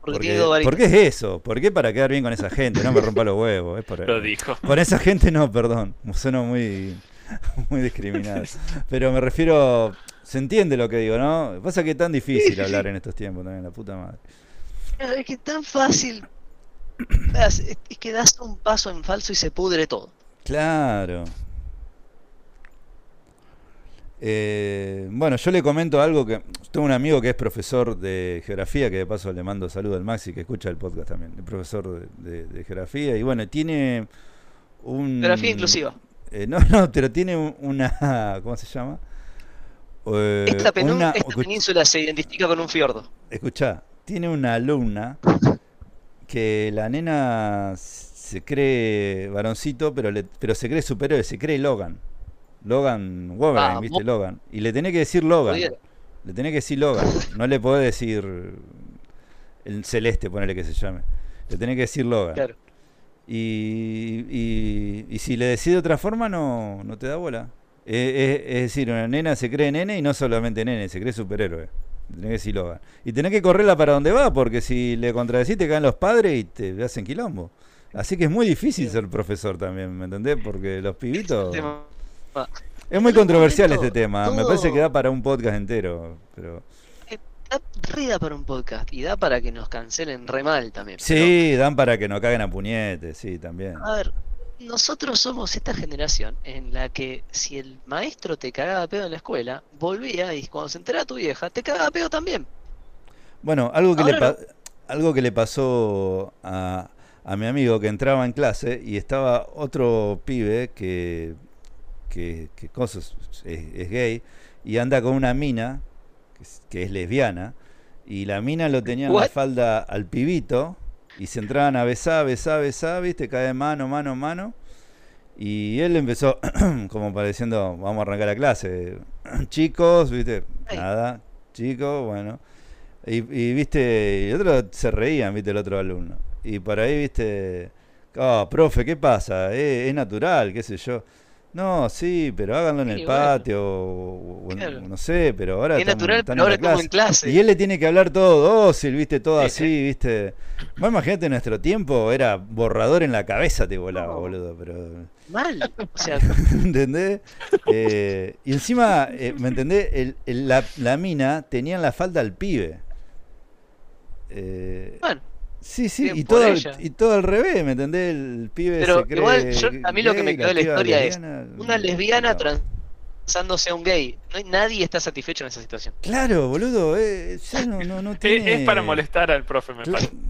Porque, ¿Por qué es eso? ¿Por qué para quedar bien con esa gente? No me rompa los huevos. Es por, lo dijo. Con esa gente no, perdón. Suena muy, muy discriminado. Pero me refiero se entiende lo que digo, ¿no? Pasa que es tan difícil hablar en estos tiempos también, la puta madre. Es que es tan fácil. Es que das un paso en falso y se pudre todo. Claro. Eh, bueno, yo le comento algo que. Tengo un amigo que es profesor de geografía, que de paso le mando saludo al Maxi, que escucha el podcast también. Es profesor de, geografía. Y bueno, tiene un. Geografía inclusiva. Eh, no, no, pero tiene una. ¿Cómo se llama? Eh, Esta, penú- una- esta península se identifica con un fiordo. Escuchá, tiene una alumna que la nena se cree varoncito, pero, le- pero se cree superhéroe, se cree Logan. Logan Wolverine. ¿viste? Logan. Y le tenés que decir Logan. Le tenés que decir Logan. No le podés decir el celeste, ponele que se llame. Le tenés que decir Logan. Claro. Y, y, y si le decís de otra forma, no, no te da bola. Eh, Es, es decir, una nena se cree nene y no solamente nene, se cree superhéroe. Tenés que decir Logan. Y tenés que correrla para donde va, porque si le contradecís te caen los padres y te hacen quilombo. Así que es muy difícil ser profesor también, ¿me entendés? Porque los pibitos... Es muy controversial este tema. Me parece que da para un podcast entero. Pero... Da, re da para un podcast y da para que nos cancelen re mal también. Sí, dan para que no caguen a puñetes, sí, también. A ver, nosotros somos esta generación en la que si el maestro te cagaba pedo en la escuela, volvía y cuando se enteraba tu vieja, te cagaba pedo también. Bueno, algo que, le, algo que le pasó a, a mi amigo que entraba en clase y estaba otro pibe que, que, que cosas, es, es gay y anda con una mina que es, que es lesbiana y la mina lo tenía en la falda al pibito y se entraban a besar, besar, besar, viste, cae mano, mano, mano. Y él empezó como pareciendo, vamos a arrancar la clase. Chicos, viste, nada, chicos, bueno. Y, y, viste, y el otro se reían, viste, el otro alumno. Y por ahí, viste, oh, profe, ¿qué pasa? Eh, es natural, qué sé yo. No, sí, pero háganlo en Sí, el bueno. patio, o, o en- Claro. no sé, pero ahora Es estamos- natural, pero ahora en estamos en clase. Y él le tiene que hablar todo dócil, viste, todo Sí, así, viste. Vos imagínate, en nuestro tiempo era borrador en la cabeza te volaba, No. boludo, pero... Mal. O sea, ¿Entendés? Eh, y encima, eh, ¿me entendés? El- el- la, la mina tenía en la falda al pibe. Eh, bueno, sí, sí, y todo, ella. y todo al revés, ¿me entendés? El pibe Pero se cree igual, yo- a mí lo que me gay, quedó de la historia es lesbiana, una lesbiana no. transándose a un gay. No hay, nadie está satisfecho en esa situación. Claro, boludo, eh, ya no, no, no Es, tiene... es para molestar al profe, me parece.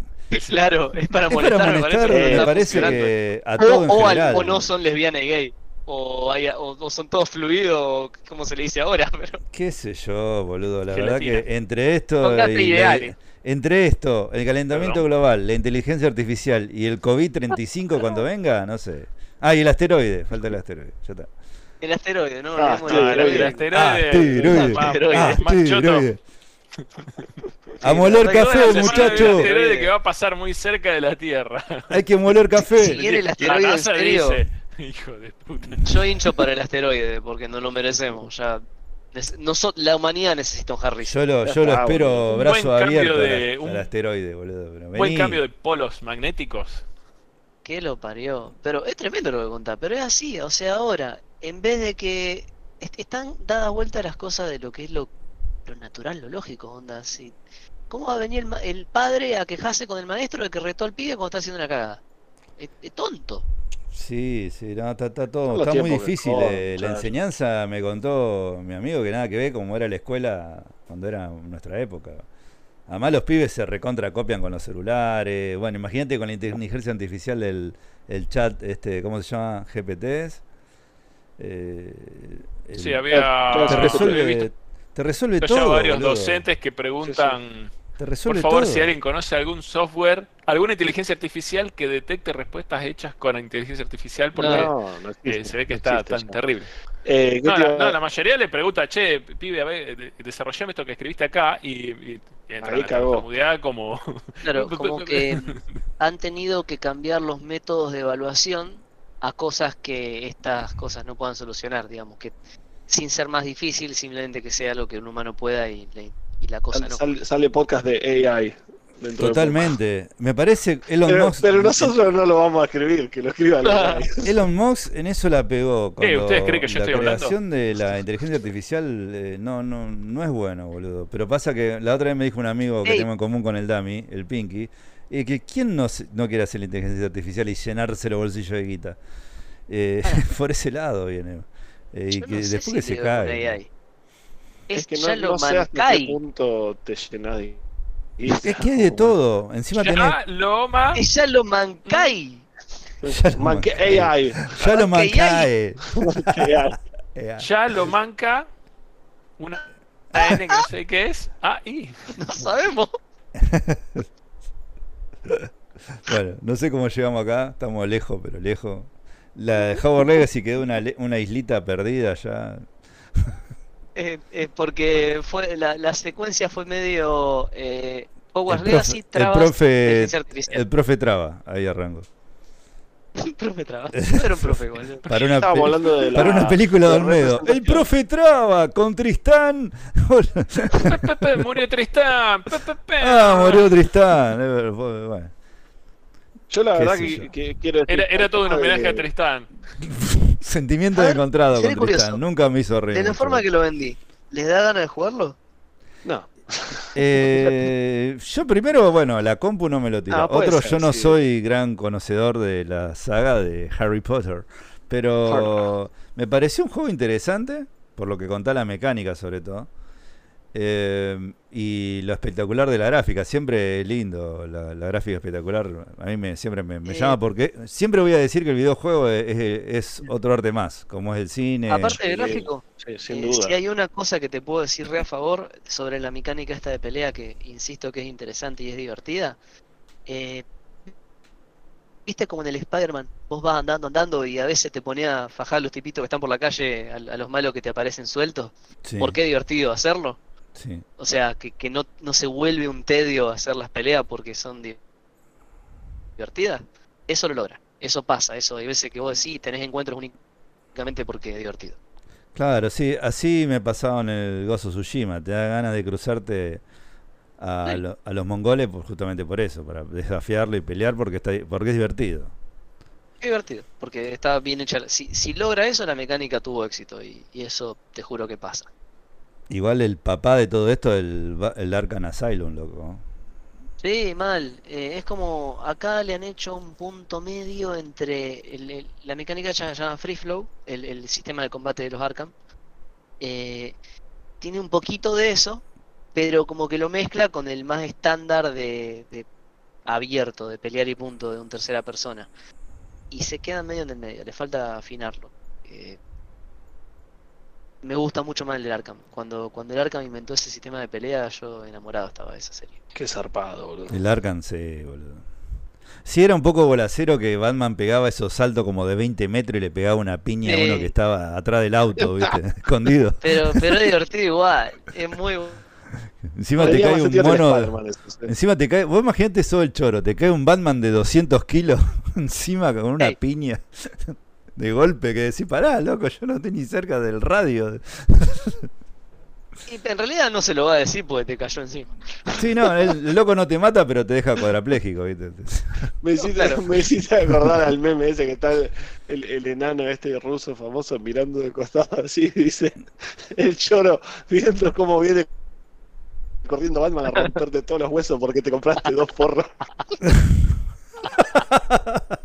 Claro, es para Es molestar, para me molestar, parece, me está parece que a O, en o al- o no son lesbiana y gay. O, hay- o, o son todos fluidos, como se le dice ahora. Pero Qué sé yo, boludo. La Gelatina. verdad que entre esto, y la- ideales. Entre esto, el calentamiento Perdón. global, la inteligencia artificial y el COVID-35 cuando venga, no sé. Ah, y el asteroide, falta el asteroide. Ya está. el asteroide, ¿no? Ah, Olvidemos sí, el el asteroide. asteroide. Asteroide. Va- Asteroide. Ah. A moler café, bueno, El asteroide que va a pasar muy cerca de la Tierra. Hay que moler café. Si viene el asteroide en serio, hijo de puta. yo hincho para el asteroide, porque no lo merecemos. Ya La humanidad necesita un Harry. Yo lo, yo lo Ah, espero brazo buen abierto de- al, un- al asteroide, boludo. Pero Buen cambio de polos magnéticos. que lo parió. Pero es tremendo lo que contás, pero es así, o sea, ahora, en vez de que est- están dadas vueltas las cosas de lo que es lo, lo natural, lo lógico, onda, así. ¿Cómo va a venir el, ma- el padre a quejarse con el maestro de que retó al pibe cuando está haciendo una cagada? Es, es tonto. Sí, sí, no, está, está todo, está muy difícil. eh, la enseñanza me contó mi amigo que nada que ver cómo era la escuela cuando era nuestra época. Además los pibes se recontra copian con los celulares. Bueno, imagínate con la inteligencia artificial del el chat, este, ¿cómo se llama? GPTs. Eh, el- Sí, había. te he resuelve, visto te resuelve todo. varios boludo. docentes que preguntan. Te Por favor, todo. si alguien conoce algún software, alguna inteligencia artificial que detecte respuestas hechas con la inteligencia artificial, porque No, no eh, se ve que no está existe tan ya. terrible. Eh, ¿qué No la, no, la mayoría le pregunta, che, pibe, a ver, de- desarrollame esto que escribiste acá y, y, y entra Ahí la cagó. como... Claro, como que han tenido que cambiar los métodos de evaluación a cosas que estas cosas no puedan solucionar, digamos, que sin ser más difícil, simplemente que sea lo que un humano pueda y, le- y la cosa sale, no. sale- sale podcast de AI. Totalmente. Me parece Elon Pero, Musk. pero nosotros no lo vamos a escribir, que lo escriban Ah. Elon Musk en eso la pegó. Cuando ¿ustedes creen que yo la estoy hablando? creación de la inteligencia artificial eh, no, no, no es bueno, boludo. Pero pasa que la otra vez me dijo un amigo que Ey. tengo en común con el Dami, el Pinky, eh, que quién no, se- no quiere hacer la inteligencia artificial y llenarse los bolsillos de guita. Eh, por ese lado viene. Eh, y Yo que no sé después si que se cae. AI. Es, Es que ya no, lo no sé hasta qué punto te llenas de... Es que hay de todo. Encima tenés. Ya lo ma... Es ya lo mancai. Ya lo Man. AI. Ya Manca AI. Eh, Ya lo manca Una N que no sé qué es. Ah, y. No sabemos. bueno, no sé cómo llegamos acá. Estamos lejos, pero lejos. La de Howard Legacy quedó una, una islita perdida ya. Eh, eh, porque fue la, la, secuencia fue medio eh, Hogwarts el Legacy, el profe, el profe Traba, ahí arranco. el profe Traba. Era un profe igual. Para una, para una película de Olmedo. El profe Traba con Tristán. murió Tristán. ah, murió Tristán. Bueno. Yo la verdad que, que, quiero decir Era, era todo un homenaje a Tristán. Sentimiento encontrado con Tristán. Nunca me hizo reír. De la forma que lo vendí, ¿les da ganas de jugarlo? No. Eh, yo primero, bueno, la compu no me lo tiró. Ah, Otro, yo no soy gran conocedor de la saga de Harry Potter. Pero me pareció un juego interesante, por lo que contá la mecánica sobre todo. Eh, y lo espectacular de la gráfica, siempre lindo, la, gráfica espectacular, a mí me, siempre me, llama porque siempre voy a decir que el videojuego es, otro arte más, como es el cine. Aparte del gráfico, eh, si hay una cosa que te puedo decir re a favor sobre la mecánica esta de pelea, que insisto que es interesante y es divertida, eh, viste como en el Spider-Man, vos vas andando, andando y a veces te ponía a fajar los tipitos que están por la calle, a, los malos que te aparecen sueltos. ¿Por qué divertido hacerlo? O sea, que, que no, no, se vuelve un tedio hacer las peleas porque son divertidas. Eso lo logra. Eso pasa. Eso hay veces que vos decís, tenés encuentros únicamente porque es divertido. Claro, sí. Así me pasaba en el Gozo Tsushima. Te da ganas de cruzarte a, a los mongoles justamente por eso, para desafiarlo y pelear porque, está, porque es divertido. Es divertido, porque está bien hecha. Si, si logra eso, la mecánica tuvo éxito y, y eso te juro que pasa. Igual el papá de todo esto es el, el Arkham Asylum, loco. Sí, mal. Eh, es como acá le han hecho un punto medio entre la mecánica ya llama Free Flow, el, sistema de combate de los Arkham. Eh, tiene un poquito de eso, pero como que lo mezcla con el más estándar de, abierto, de pelear y punto de un tercera persona. Y se queda medio en el medio, le falta afinarlo. Eh, me gusta mucho más el del Arkham. Cuando, cuando el Arkham inventó ese sistema de pelea, yo enamorado estaba de esa serie. Qué zarpado, boludo. El Arkham, sí, boludo. Sí, era un poco bolacero que Batman pegaba esos saltos como de 20 metros y le pegaba una piña a uno que estaba atrás del auto, ¿viste? Escondido. Pero, pero es divertido igual. Es muy Encima te cae un mono. encima te cae. Vos imaginate eso el choro. Te cae un Batman de 200 kilos encima con una piña de golpe que decís, pará, loco, yo no estoy ni cerca del radio. Y en realidad no se lo va a decir porque te cayó encima. Sí, no, el, loco no te mata, pero te deja cuadrapléjico, ¿viste? Me hiciste, acordar al meme ese que está el, enano este ruso famoso mirando de costado así, dice el choro viendo cómo viene corriendo Batman a romperte todos los huesos porque te compraste dos porros.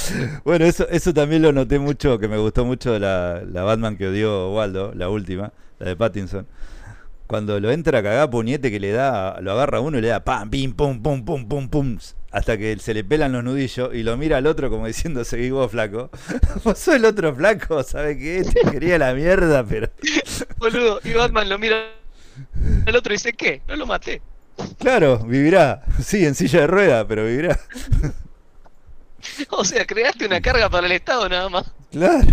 bueno, eso, eso también lo noté mucho, que me gustó mucho la, la Batman que odió Waldo, la última, la de Pattinson. Cuando lo entra a cagar puñete que le da, lo agarra uno y le da pam, pim, pum, pum, pum, pum, pum, hasta que se le pelan los nudillos y lo mira al otro como diciendo, seguí vos flaco. Vos sos el otro flaco, ¿sabes qué? Te quería la mierda, pero... Boludo, y Batman lo mira al otro y dice, ¿qué? No lo maté. Claro, vivirá. Sí, en silla de rueda, pero vivirá. O sea, creaste una carga para el Estado nada más. Claro.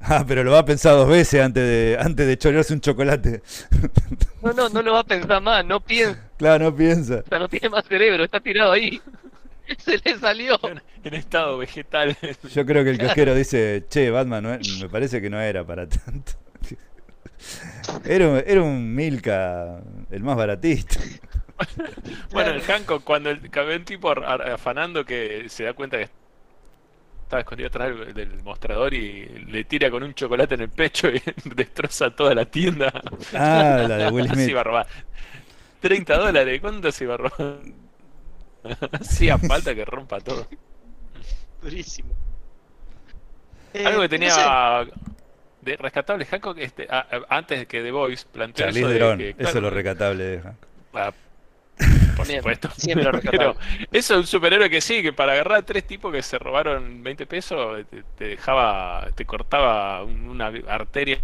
Ah, pero lo va a pensar dos veces antes de antes de chorearse un chocolate. No, no, no lo va a pensar más, no piensa. Claro, no piensa. O sea, no tiene más cerebro, está tirado ahí. Se le salió. En estado vegetal. Yo creo que el casquero dice, che, Batman, me parece que no era para tanto. Era, era un Milka, el más baratista. bueno, el Hancock, cuando el, ve un tipo afanando que se da cuenta que estaba escondido atrás del, mostrador y le tira con un chocolate en el pecho y destroza toda la tienda. Ah, la de Will Smith. 30 dólares, ¿cuánto se iba a robar? Hacía falta que rompa todo. Durísimo. Algo que eh, tenía de rescatable Hancock este, antes de que The Voice planteara eso, de, eso es lo rescatable de Hancock. Ah, por supuesto. Siempre lo Pero eso es un superhéroe que sí, que para agarrar a tres tipos que se robaron 20 pesos, te, dejaba, te cortaba una arteria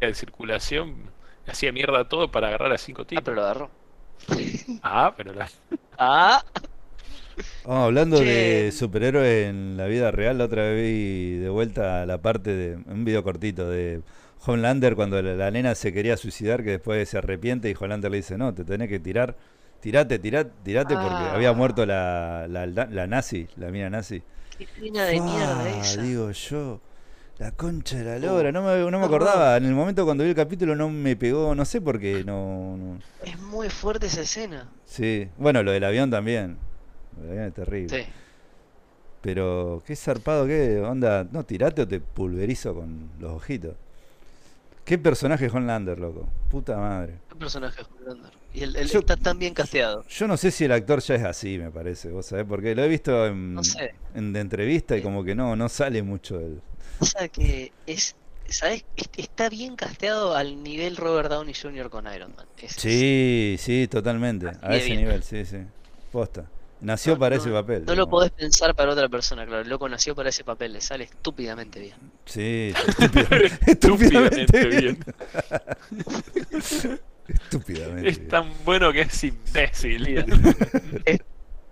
de circulación, hacía mierda todo para agarrar a cinco tipos. Ah, pero lo agarró. Ah, pero la... Ah. Oh, hablando de superhéroes en la vida real, la otra vez vi de vuelta la parte de un video cortito de Homelander cuando la, nena se quería suicidar, que después se arrepiente y Homelander le dice, no, te tenés que tirar, tirate, tirate, tirate porque Ah. había muerto la, la, la nazi, la mina nazi. Qué de mierda esa. digo yo, la concha de la lora, no me, no me acordaba, en el momento cuando vi el capítulo no me pegó, no sé por qué, no, no- Es muy fuerte esa escena. Sí, bueno, lo del avión también, lo del avión es terrible. Sí. Pero, qué zarpado, qué onda. No, tirate o te pulverizo con los ojitos. Qué personaje es Homelander, loco. Puta madre. Qué personaje es Homelander. Y él, él Yo- está tan bien casteado. Yo no sé si el actor ya es así, me parece. ¿Vos sabés por qué? Lo he visto en, No sé. en de entrevista y como que no, no sale mucho él. O sea que es. ¿Sabes? Es- Está bien casteado al nivel Robert Downey Jr. con Iron Man. Es- Sí, sí, totalmente. A ese bien. nivel, sí, sí. Posta. Nació No, para no, ese papel. No lo podés pensar para otra persona, claro. El loco nació para ese papel, le sale estúpidamente bien. Sí, estúpidamente, Estúpidamente estúpidamente bien. bien. Estúpidamente Es bien. tan bueno que es imbécil.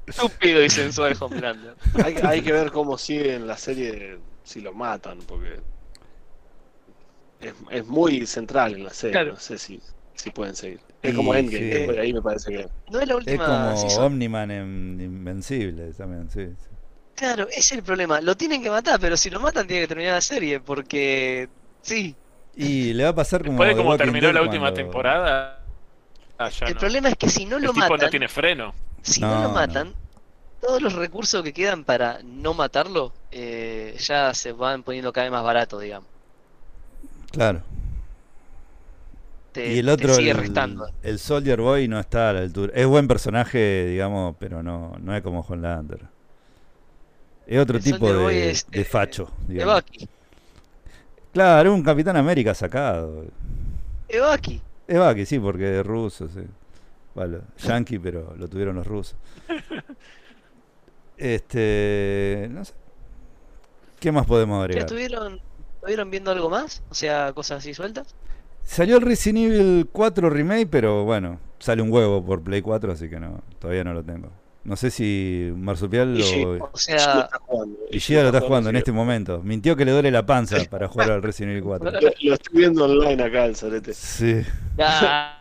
Estúpido y sensual Homelander. Hay, hay que ver cómo sigue en la serie si lo matan, porque es, es muy central en la serie. Claro. No sé si, si pueden seguir. Es Y como Endgame, sí. después de ahí me parece que. No es la Es última como season. Omniman en Invencible también, sí. sí. Claro, ese es el problema. Lo tienen que matar, pero si lo matan tiene que terminar la serie, porque. Sí. Y le va a pasar como Después de Walking terminó Dead la última cuando- temporada, ah, el no. problema es que si no El lo tipo matan, no tiene freno. si No, no, lo no. matan, todos los recursos que quedan para no matarlo eh, ya se van poniendo cada vez más baratos, digamos. Claro. Te, y el te otro, sigue el, restando. el Soldier Boy no está a la altura. Es buen personaje, digamos, pero no, no es como Homelander. Es otro El tipo de, es, de eh, facho, digamos. Bucky. Claro, un Capitán América sacado. Es Bucky, sí, porque es ruso, sí. Bueno, yankee, pero lo tuvieron los rusos. Este, no sé. ¿Qué más podemos ¿Ya agregar? estuvieron, estuvieron viendo algo más? O sea, cosas así sueltas. Salió el Resident Evil 4 Remake, pero bueno, sale un huevo por Play 4, así que no, todavía no lo tengo. No sé si Marsupial Y sí. o Ishida lo sea, está jugando. y Gida lo está jugando en este momento. Mintió que le duele la panza para jugar al Resident Evil 4. Lo, lo estoy viendo online acá, el sorete. Sí. ah,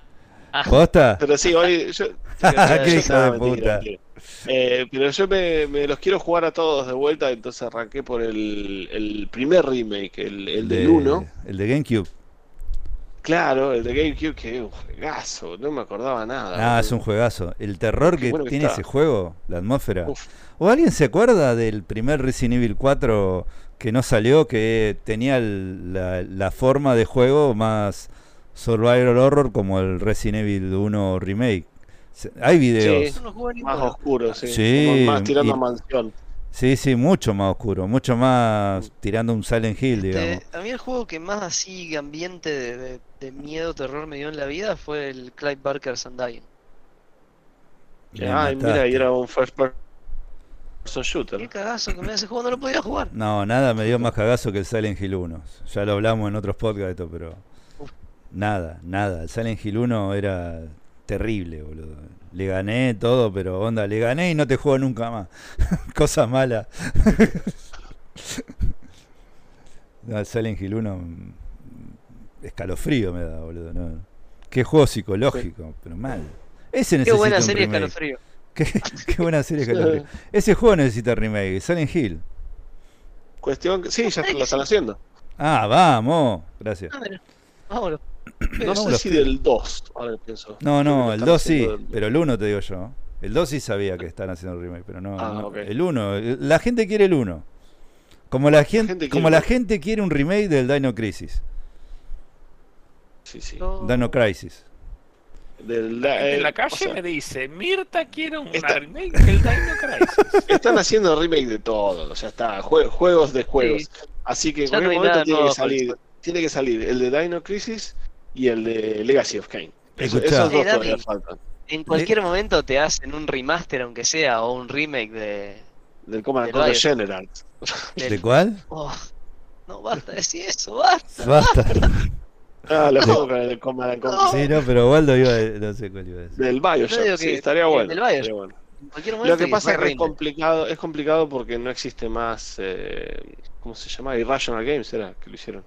¿Posta? Pero sí, hoy yo. Qué yo- hijo de mentira, puta. mentira. Eh, pero yo me, me los quiero jugar a todos de vuelta, entonces arranqué por el, el primer remake, el, el del De- 1. El de GameCube. Claro, el de GameCube, que es un juegazo, no me acordaba nada. Ah, es un juegazo. El terror Qué que bueno que tiene está. ese juego, la atmósfera. Uf. ¿O alguien se acuerda del primer Resident Evil 4 que no salió, que tenía el- la, la forma de juego más survival horror como el Resident Evil 1 Remake? Hay videos. Más ninguno. oscuro, sí. Sí, Como más tirando y- a mansión. Sí, sí, mucho más oscuro, mucho más tirando un Silent Hill, digamos. Este, a mí el juego que más así ambiente de, de- de miedo, terror me dio en la vida fue el Clive Barker's Undying. Ay, mira, y era un first person shooter. Qué cagazo que me ese juego, no lo podía jugar. No, nada me dio más cagazo que el Silent Hill 1. Ya lo hablamos en otros podcasts, esto, pero. Uf. Nada, nada. El Silent Hill 1 era terrible, boludo. Le gané todo, pero onda, le gané y no te juego nunca más. Cosa mala. no, el Silent Hill 1. mm, Escalofrío me da, boludo. ¿no? Qué juego psicológico, pero mal. Ese Qué buena serie remake. Escalofrío. Qué, qué buena serie Escalofrío. Ese juego necesita remake. Silent Hill. Cuestión que. Sí, ya lo están haciendo. Ah, vamos. Gracias. Mira, vámonos. No sé Vámonos. si del 2, ahora que pienso. No, no, que el están 2 sí, del- pero el 1 te digo yo. El 2 sí sabía que están haciendo el remake, pero no, Ah, no, ok. el 1, la gente quiere el 1. Como la gente, gente como quiere la el- gente quiere un remake del Dino Crisis, Sí, sí. No. Dino Crisis. Del, en eh, la o calle sea, me dice, Mirta quiere un Está- remake del Dino Crisis. Están haciendo remake de todo, ya está. jue- juegos de juegos. Sí. Así que en no cualquier hay momento tiene que salir. Jorge. Tiene que salir el de Dino Crisis y el de Legacy of Kane. Eso- esos dos Eh, todavía faltan. en cualquier momento te hacen un remaster, aunque sea, o un remake de. Del Command Conquer General. ¿De cuál? Oh, no, basta decir eso, basta. Basta. Ah, lo juego con el Command Conquer. Sí, no, pero Waldo iba a, no sé cuál iba a decir. Del Bioshock, sí, estaría bueno. del estaría bueno. Lo que pasa es que es complicado, es complicado porque no existe más, eh, ¿cómo se llama? Irrational Games era que lo hicieron.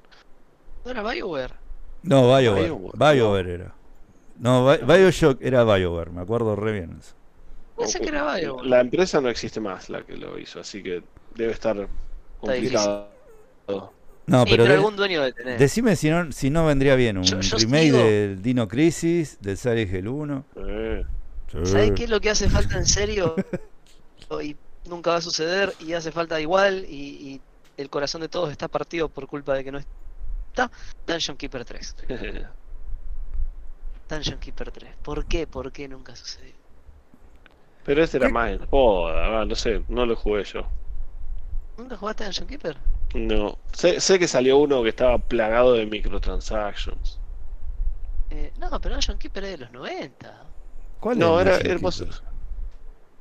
¿No era BioWare? No, BioWare. BioWare. BioWare era. No, Bi- Bioshock era BioWare, me acuerdo re bien eso. Pensé que era BioWare. La empresa no existe más, la que lo hizo, así que debe estar complicado. No, Sí, pero, algún dueño de tener. decime si no, si no vendría bien un Yo- yo remake digo- del Dino Crisis, del Silent Hill 1. Eh, Sí. ¿Sabes qué es lo que hace falta en serio? y nunca va a suceder y hace falta igual y, y el corazón de todos está partido por culpa de que no está. Dungeon Keeper 3. Dungeon Keeper 3. ¿Por qué? ¿Por qué nunca sucedió? Pero este era más en joda, ah, no sé, no lo jugué yo. ¿Nunca jugaste a Dungeon Keeper? No, sé, sé que salió uno que estaba plagado de microtransactions. Eh, no, pero Dungeon Keeper es de los 90. ¿Cuál No, es era hermoso.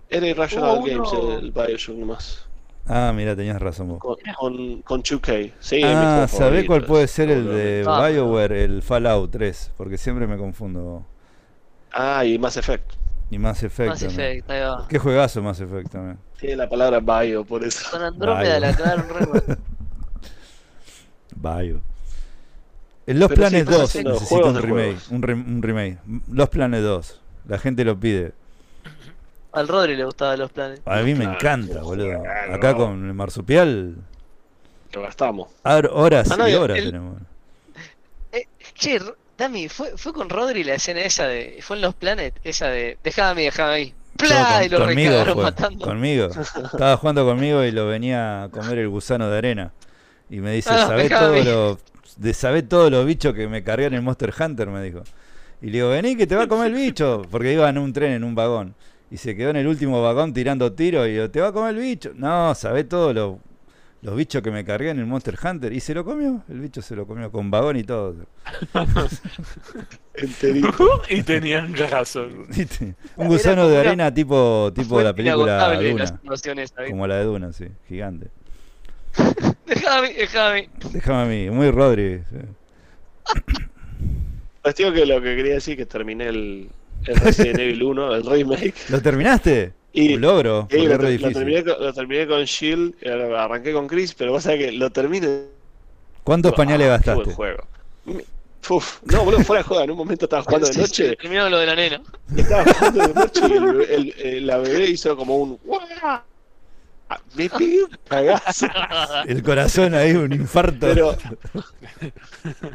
Era Irrational Hubo Games uno- el Bioshock nomás. Ah, mira, tenías razón vos. Con, con, con 2K. Sí, mi Ah, ¿sabés cuál puede ser el de Ah, BioWare, el Fallout 3? Porque siempre me confundo. Ah, y Mass Effect. Y Mass Effect. Mass. Effect, ahí va. Qué juegazo Mass Effect también. Tiene la palabra bio, por eso. Con Andrómeda la cagaron re. Bio. En Los Pero sí, Planes estás 2 haciendo necesita un remake, un remake. Los Planes 2. La gente lo pide. Al Rodri le gustaban los planes. A mí me Claro, encanta, boludo. Acá con el marsupial, Lo gastamos. horas Ah, no, y horas el- tenemos. Eh, che, Dami, ¿fue, fue con Rodri la escena esa de. Fue en los Planet, esa de. Dejame a mí, dejame a mí. No, ¡Plá! con- y lo conmigo fue, matando. conmigo. Estaba jugando conmigo y lo venía a comer el gusano de arena. Y me dice, Ah, ¿sabés dejame. todo lo, de sabés todos los bichos que me cargué en el Monster Hunter? Me dijo. Y le digo, vení que te va a comer el bicho. Porque iba en un tren, en un vagón. Y se quedó en el último vagón tirando tiros. Y yo, ¿te va a comer el bicho? No, sabés todos los, los bichos que me cargué en el Monster Hunter. Y se lo comió. El bicho se lo comió con vagón y todo. Enterito. y tenían razón. ¿Viste? Un gusano de arena tipo, tipo la película Duna. Como la de Duna, sí. Gigante. Dejame a mí, dejame a mí. Déjame a mí, muy Rodri. sí. Pues digo que lo que quería decir es que terminé el, el Resident Evil 1, el remake. ¿Lo terminaste? Y, Un logro, y lo, es re lo terminé con, lo terminé con Shield, eh, arranqué con Chris, pero vos sabés que lo terminé. ¿Cuántos pañales Ah, qué buen gastaste? juego. Uf, no, boludo, fuera de juego. En un momento estaba jugando de noche. Primero lo de la nena. Estaba jugando de noche y el, el- el- la bebé hizo como un. ¡Guau! Ah, Me pegué un cagazo. El corazón ahí, un infarto. Pero,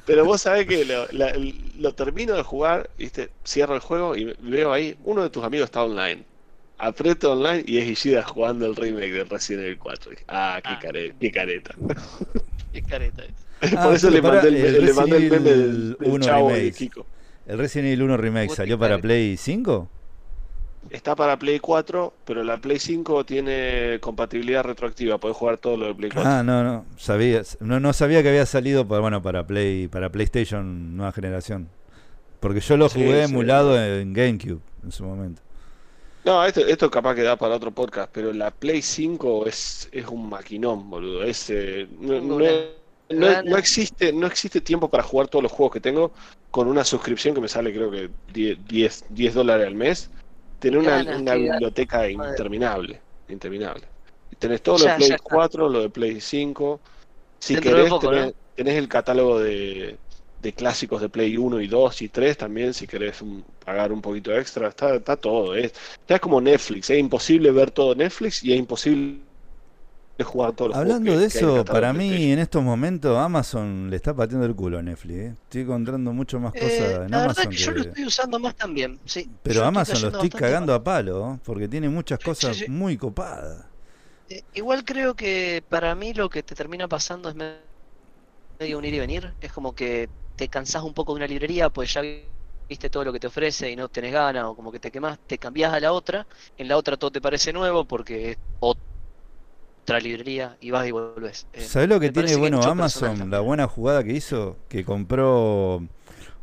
pero vos sabés que lo, la- lo termino de jugar, ¿viste? cierro el juego y veo ahí, uno de tus amigos está online. Aprieto online y es Ishida jugando el remake de Resident Evil 4. Dije, Ah, qué, Ah. care- qué careta. Qué careta es. Ah, Por eso pero le mandé el, el le mandé el meme del, del chavo 1 de remake. Kiko. ¿El Resident Evil 1 Remake salió para. Play 5? Está para Play 4, pero la Play 5 tiene compatibilidad retroactiva. Podés jugar todo lo de Play 4. Ah, no, no. Sabía, no, no sabía que había salido para, bueno, para Play, para PlayStation nueva generación. Porque yo lo jugué sí. emulado en GameCube en su momento. No, esto, esto capaz que da para otro podcast, pero la Play 5 es, es un maquinón, boludo. Es, eh, no, no- no existe, no existe tiempo para jugar todos los juegos que tengo con una suscripción que me sale creo que 10, 10, 10 dólares al mes. Tener una, una biblioteca interminable, interminable. Tenés todo lo Ya, de Play ya está. 4, lo de Play 5. Si Dentro de querés, poco, tenés, ¿no? tenés el catálogo de, de clásicos de Play 1 y 2 y 3 también, si querés un- pagar un poquito extra. Está, está todo. Es, ya es como Netflix. Es imposible ver todo Netflix y es imposible jugar todos los Hablando juegos de que- eso, para mí en estos momentos Amazon le está pateando el culo a Netflix. ¿eh? Estoy encontrando mucho más cosas Eh, en la verdad Amazon que yo lo estoy usando más también. Sí, Pero Yo Amazon lo estoy cagando mal. a palo, ¿eh? porque tiene muchas cosas sí, sí. muy copadas. Eh, igual creo que para mí lo que te termina pasando es me- medio un ir y venir. Es como que te cansás un poco de una librería, pues ya viste todo lo que te ofrece y no tenés ganas, o como que te quemás, te cambiás a la otra. En la otra todo te parece nuevo porque es otra librería y vas y volvés. Eh, ¿Sabés lo que tiene que bueno Amazon? La buena jugada que hizo, que compró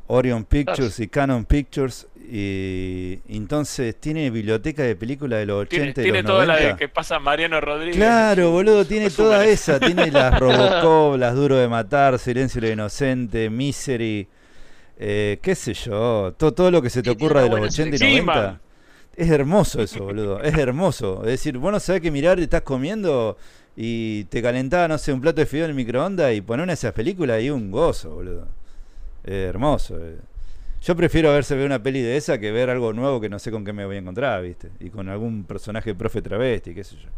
Orion Pictures y Canon Pictures Y, entonces tiene biblioteca de películas de los 80 Tiene, y tiene los toda la 90. de que pasa Mariano Rodríguez. Claro, boludo, tiene toda esa. Tiene las Robocop, las Duro de Matar, Silencio de lo Inocente, Misery, eh, qué sé yo, todo, todo lo que se te ocurra de los buena 80 y selección. 90. Es hermoso eso, boludo, es hermoso. Es decir, vos no sabés qué mirar, estás comiendo y te calentaba, no sé, un plato de fideo en el microondas y poner una de esas películas y un gozo, boludo. Es hermoso. eh. Yo prefiero verse ver una peli de esa que ver algo nuevo que no sé con qué me voy a encontrar, ¿viste? Y con algún personaje profe travesti, qué sé yo.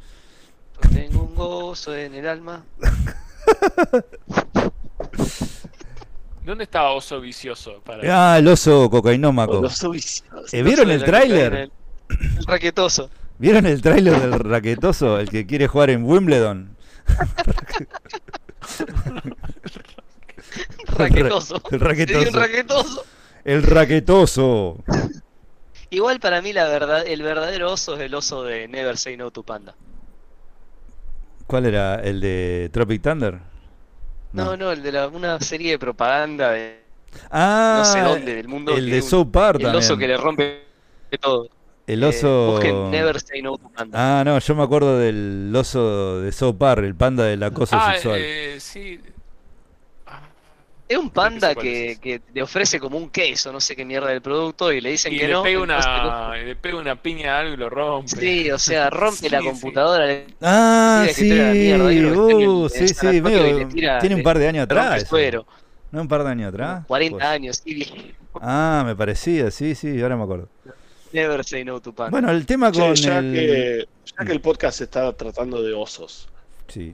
Tengo un gozo en el alma. ¿Dónde estaba Oso Vicioso? Para... Ah, el oso cocainómaco. Los viciosos. Eh, ¿Vieron el tráiler? El, raquetoso. ¿Vieron el tráiler del raquetoso? El que quiere jugar en Wimbledon. Raquetoso. El un raquetoso. El raquetoso. Igual para mí la verdad, el verdadero oso es el oso de Never Say No to Panda. ¿Cuál era? ¿El de Tropic Thunder? No, no, el de la, una serie de propaganda de Ah, no sé dónde del mundo. el de un- South Park El oso que le rompe todo. El Eh, oso... busquen Never Say No to Panda. Ah, no, yo me acuerdo del oso de South Park, el panda del acoso Ah, sexual. eh, sí. Ah, Es un panda que, que le ofrece como un queso, no sé qué mierda del producto, y le dicen Y que le, no. pega una, y le pega una piña a algo y lo rompe. Sí, o sea, rompe Sí, la sí. computadora. le Ah, sí, mierda, uh, sí, sí, medio- tira- tiene un par de años atrás. ¿No un par de años atrás? 40 Pues- años, sí. Ah, me parecía, sí, sí, ahora me acuerdo. Never Say No to Panda. Bueno, el tema Che, con ya, el... que, ya que el podcast se está tratando de osos, Sí.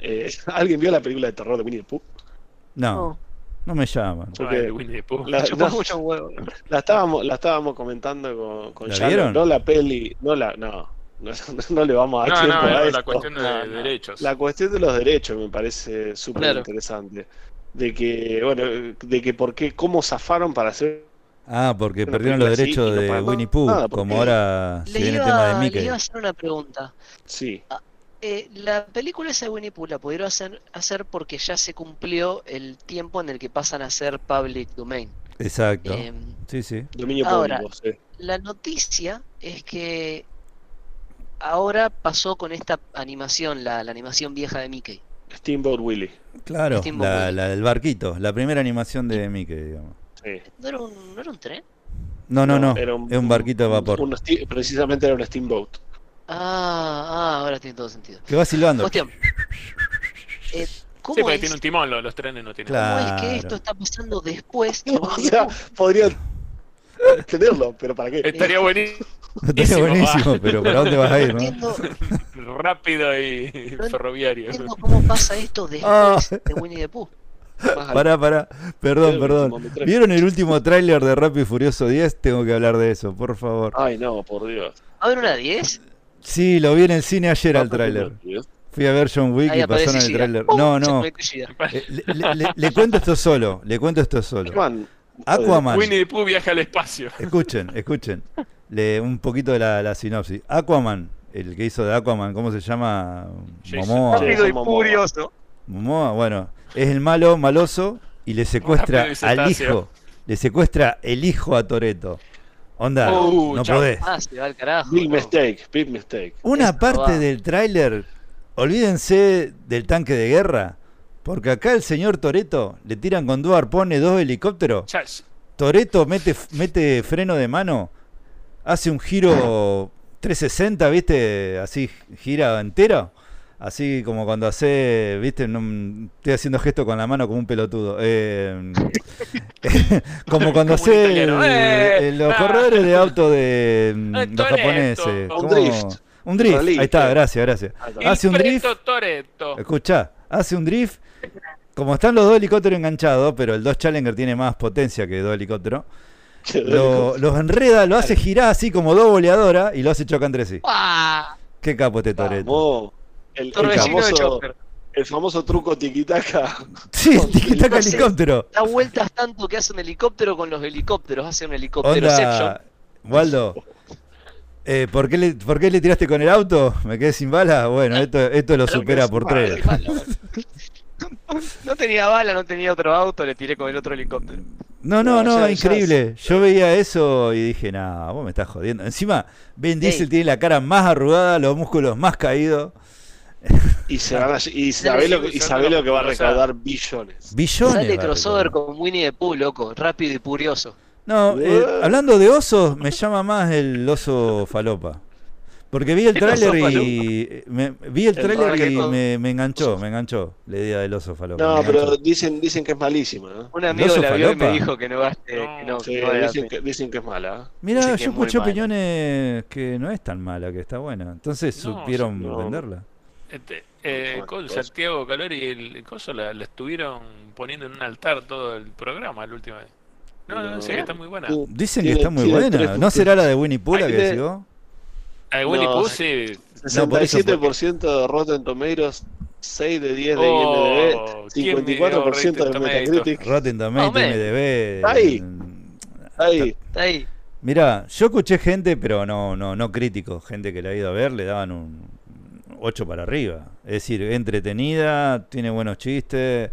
eh, ¿alguien vio la película de terror de Winnie the Pooh? No, no, No, me llaman. Porque el Winnie the Pooh. la, no, mucho un huevo. la estábamos, la estábamos comentando con, con ¿La Shannon, vieron? no la peli, no la, no, no, no le vamos a dar No, tiempo no, a la cuestión de no. derechos. La cuestión de los derechos me parece súper Claro. interesante. De que, bueno, de que por qué, cómo zafaron para hacer Ah, porque Una perdieron los derechos no de Winnie Pooh, nada, como ahora se viene el tema de iba, le Mickey. iba a hacer una pregunta. Sí, Eh, la película esa de Winnie Pooh la pudieron hacer, hacer porque ya se cumplió el tiempo en el que pasan a ser public domain. Exacto. Em, Sí, sí. dominio Ahora, público, sí. la noticia es que ahora pasó con esta animación, la, la animación vieja de Mickey. Steamboat Willie. Claro, Steamboat la del barquito, la primera animación de Mickey, digamos. Sí. ¿No era un, no era un tren? No, no, no, era es un barquito de vapor. un precisamente era un steamboat. Ah, ah, ahora tiene todo sentido. Que va silbando. Cuestión. Eh, Sí, ¿Cómo, porque es, tiene un timón, lo- los trenes no tienen. Claro. cómo es que esto está pasando después de o sea, podrían tenerlo, pero ¿para qué? Estaría buenísimo, Estaría buenísimo, va. pero ¿para dónde vas a ir, no? Entiendo, rápido y No ferroviario. entiendo cómo pasa esto después Ah. de Winnie the Pooh. Pará, pará, perdón, perdón. ¿Vieron el último tráiler de Rápido y Furioso 10? Tengo que hablar de eso, por favor. Ay, no, por Dios. ¿Va a haber una 10? Sí, lo vi en el cine ayer al tráiler. Fui a ver John Wick Ahí y pasaron el tráiler. No, no. Eh, Le, le- le- le cuento esto solo, le cuento esto solo. Aquaman. Aquaman. Winnie the Pooh viaja al espacio. Escuchen, escuchen. Le, un poquito de la, la sinopsis. Aquaman, el que hizo de Aquaman, ¿cómo se llama? Jason. Momoa. Rápido y furioso. Momoa, bueno, es el malo, maloso, y le secuestra al hijo. Le secuestra el hijo a Toreto. Onda, Uh, no podés. Ah, se va al carajo. Big no. mistake, big mistake. Una Esto parte va. del tráiler, olvídense del tanque de guerra, porque acá el señor Toreto le tiran con dos arpones, dos helicópteros. Toreto mete, mete freno de mano, hace un giro 360, ¿viste? Así gira entero. Así como cuando hace, ¿viste? No, estoy haciendo gesto con la mano como un pelotudo. Eh, como cuando hace ¡Eh! los corredores de auto de los Toretto. japoneses. Un drift. Un drift. Ahí está, gracias, gracias. Hace un drift. Escucha, hace un drift. Como están los dos helicópteros enganchados, pero el 2 Challenger tiene más potencia que dos helicópteros. Lo- los enreda, lo hace girar así como dos boleadoras y lo hace chocar entre sí. ¡Ah! Qué capo este Toreto. El, el de famoso, el famoso truco tiquitaca. Sí, tiquitaca helicóptero. Da vueltas tanto que hace un helicóptero con los helicópteros. Hace un helicóptero Onda, Waldo, eh, ¿por, qué le, ¿por qué le tiraste con el auto? ¿Me quedé sin bala? Bueno, esto, esto lo supera por tres. No tenía bala, no tenía otro auto, le tiré con el otro helicóptero. No, no, no, increíble. Yo veía eso y dije, no, vos me estás jodiendo. Encima, Ben Diesel tiene la cara más arrugada, los músculos más caídos. Y, se van y sabe lo, y sabe lo que va a recaudar billones. Billones. Sale crossover con Winnie the Pooh, loco, rápido y furioso. No, eh, hablando de osos, me llama más el oso falopa. Porque vi el tráiler y me, vi el, tráiler y me, me, enganchó, me enganchó la idea del oso falopa. No, pero dicen dicen que es malísimo, ¿no? Un amigo la vio y me dijo que no va que no, sí, que dicen, que, dicen, que, es mala. Mira, yo escuché opiniones que no es tan mala, que está buena. Entonces supieron venderla. Este, eh, con Santiago Calori y el coso la, la, estuvieron poniendo en un altar todo el programa la última vez. No, no, sé que está muy buena. Dicen que está muy buena. ¿No será la de Winnie Pooh la que decís a Winnie no, Pooh sí. 67% de Rotten Tomatoes, 6 de 10 de oh, IMDb, 54% de Metacritic. Rotten Tomatoes, oh, IMDb. Ahí. Ahí. Ahí. Mirá, yo escuché gente, pero no, no, no crítico, gente que la ha ido a ver, le daban un 8 para arriba. Es decir, entretenida, tiene buenos chistes,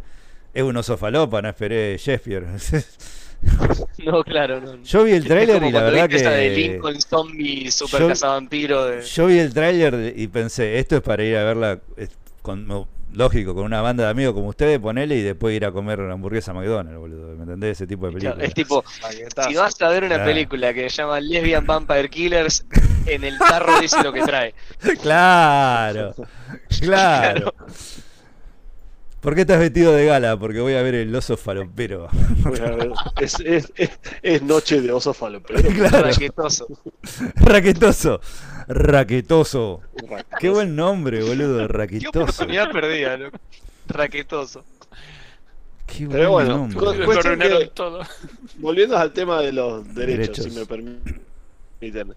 es un oso falopa, no esperé Shakespeare. No, claro, no. Yo vi el tráiler y la verdad que... de Lincoln Zombie Super yo, Cazavampiro. De... Yo vi el tráiler y pensé, esto es para ir a verla, con, lógico, con una banda de amigos como ustedes, ponele y después ir a comer una hamburguesa a McDonald's, boludo. ¿Me entendés? Ese tipo de películas. es tipo, si vas a ver una película que se llama Lesbian Vampire Killers, en el tarro dice lo que trae. claro. claro. ¿Por qué estás vestido de gala? Porque voy a ver el oso falopero. es, es, es, noche de oso falopero. Raquetoso. Raquetoso. Raquetoso. Qué buen nombre, boludo. Raquetoso. Qué oportunidad perdida, loco. Raquetoso. Qué Pero bueno, que, todo. volviendo al tema de los derechos, derechos. si me permiten.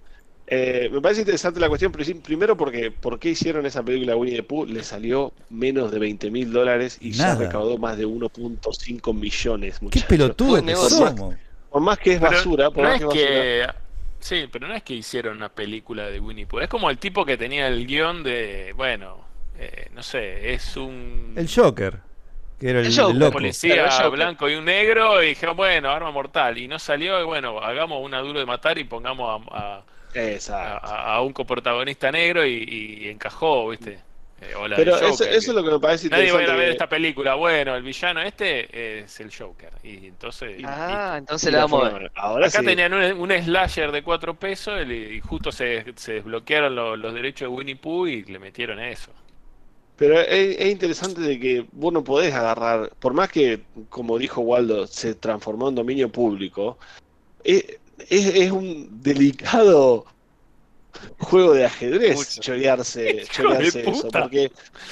Eh, me parece interesante la cuestión, primero porque ¿por qué hicieron esa película Winnie the Pooh? Le salió menos de 20 mil dólares y ya recaudó más de 1.5 millones. Muchachos. ¿Qué pelotudo que somos? Por más que es basura, por más que, Sí, pero no es que hicieron una película de Winnie Pooh. Es como el tipo que tenía el guion de, bueno, eh, no sé, es un... El Joker. Que era el, el, policía blanco y un negro y dijeron, bueno, arma mortal. Y no salió, y bueno, hagamos una duro de matar y pongamos a a, un coprotagonista negro y, encajó, ¿viste? Eh, Pero eso, es lo que me parece Nadie va a ver esta película. Bueno, el villano este es el Joker. Y entonces. Ah, entonces le vamos a ver. Acá tenían un, slasher de cuatro pesos y justo se, desbloquearon los, derechos de Winnie Pooh y le metieron eso. Pero es, interesante de que vos no podés agarrar, por más que, como dijo Waldo, se transformó en dominio público, eh, es, un delicado juego de ajedrez chorearse, eso. Porque,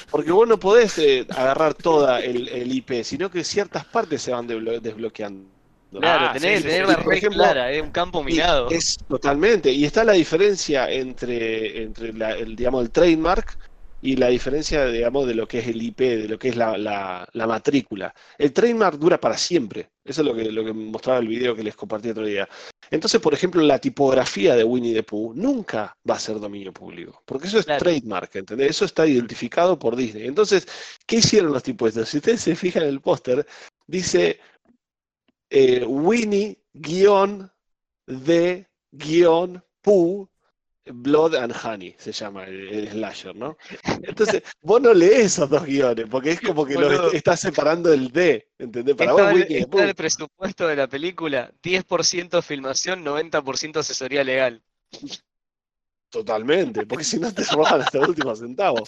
porque vos no podés eh, agarrar toda el, IP, sino que ciertas partes se van desbloqueando. Claro, ah, tenés, la clara, es un campo minado. Es totalmente. Y está la diferencia entre, entre el, digamos, el trademark y la diferencia, digamos, de lo que es el IP, de lo que es la, la, matrícula. El trademark dura para siempre. Eso es lo que, lo que mostraba el video que les compartí otro día. Entonces, por ejemplo, la tipografía de Winnie the Pooh nunca va a ser dominio público, porque eso es trademark, ¿entendés? Eso está identificado por Disney. Entonces, ¿qué hicieron los tipos estos? Si ustedes se fijan en el póster, dice eh, Winnie-the-Pooh Blood and Honey se llama el, slasher, ¿no? Entonces, vos no lees esos dos guiones, porque es como que lo estás separando el D, ¿entendés? Para vos, está el presupuesto de la película, 10% filmación, 90% asesoría legal. Totalmente, porque si no te roban hasta el último centavo.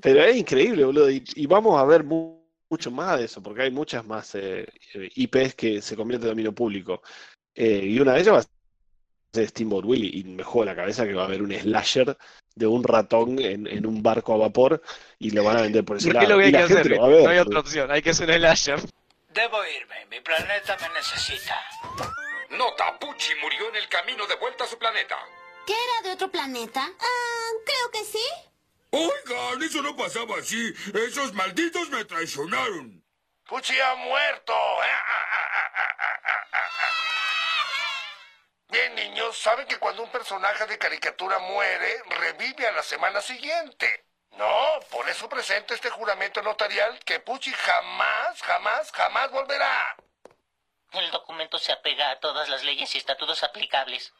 Pero es increíble, boludo, y, vamos a ver mucho más de eso, porque hay muchas más eh, IPs que se convierten en dominio público. Eh, y una de ellas va a de Steamboat Willie y me juego la cabeza que va a haber un slasher de un ratón en, un barco a vapor y lo van a vender por ese ¿Por qué lado. lo hay que hacer? no hay otra opción, hay que hacer un slasher. Debo irme, mi planeta me necesita. Nota, Pucci murió en el camino de vuelta a su planeta. ¿Qué era de otro planeta? Ah, creo que sí. Oigan, eso no pasaba así. Esos malditos me traicionaron. Pucci ha muerto. Bien, niños, saben que cuando un personaje de caricatura muere, revive a la semana siguiente. No, por eso presento este juramento notarial que Pucci jamás, jamás, jamás volverá. El cierto se apega a todas las leyes y estatutos aplicables.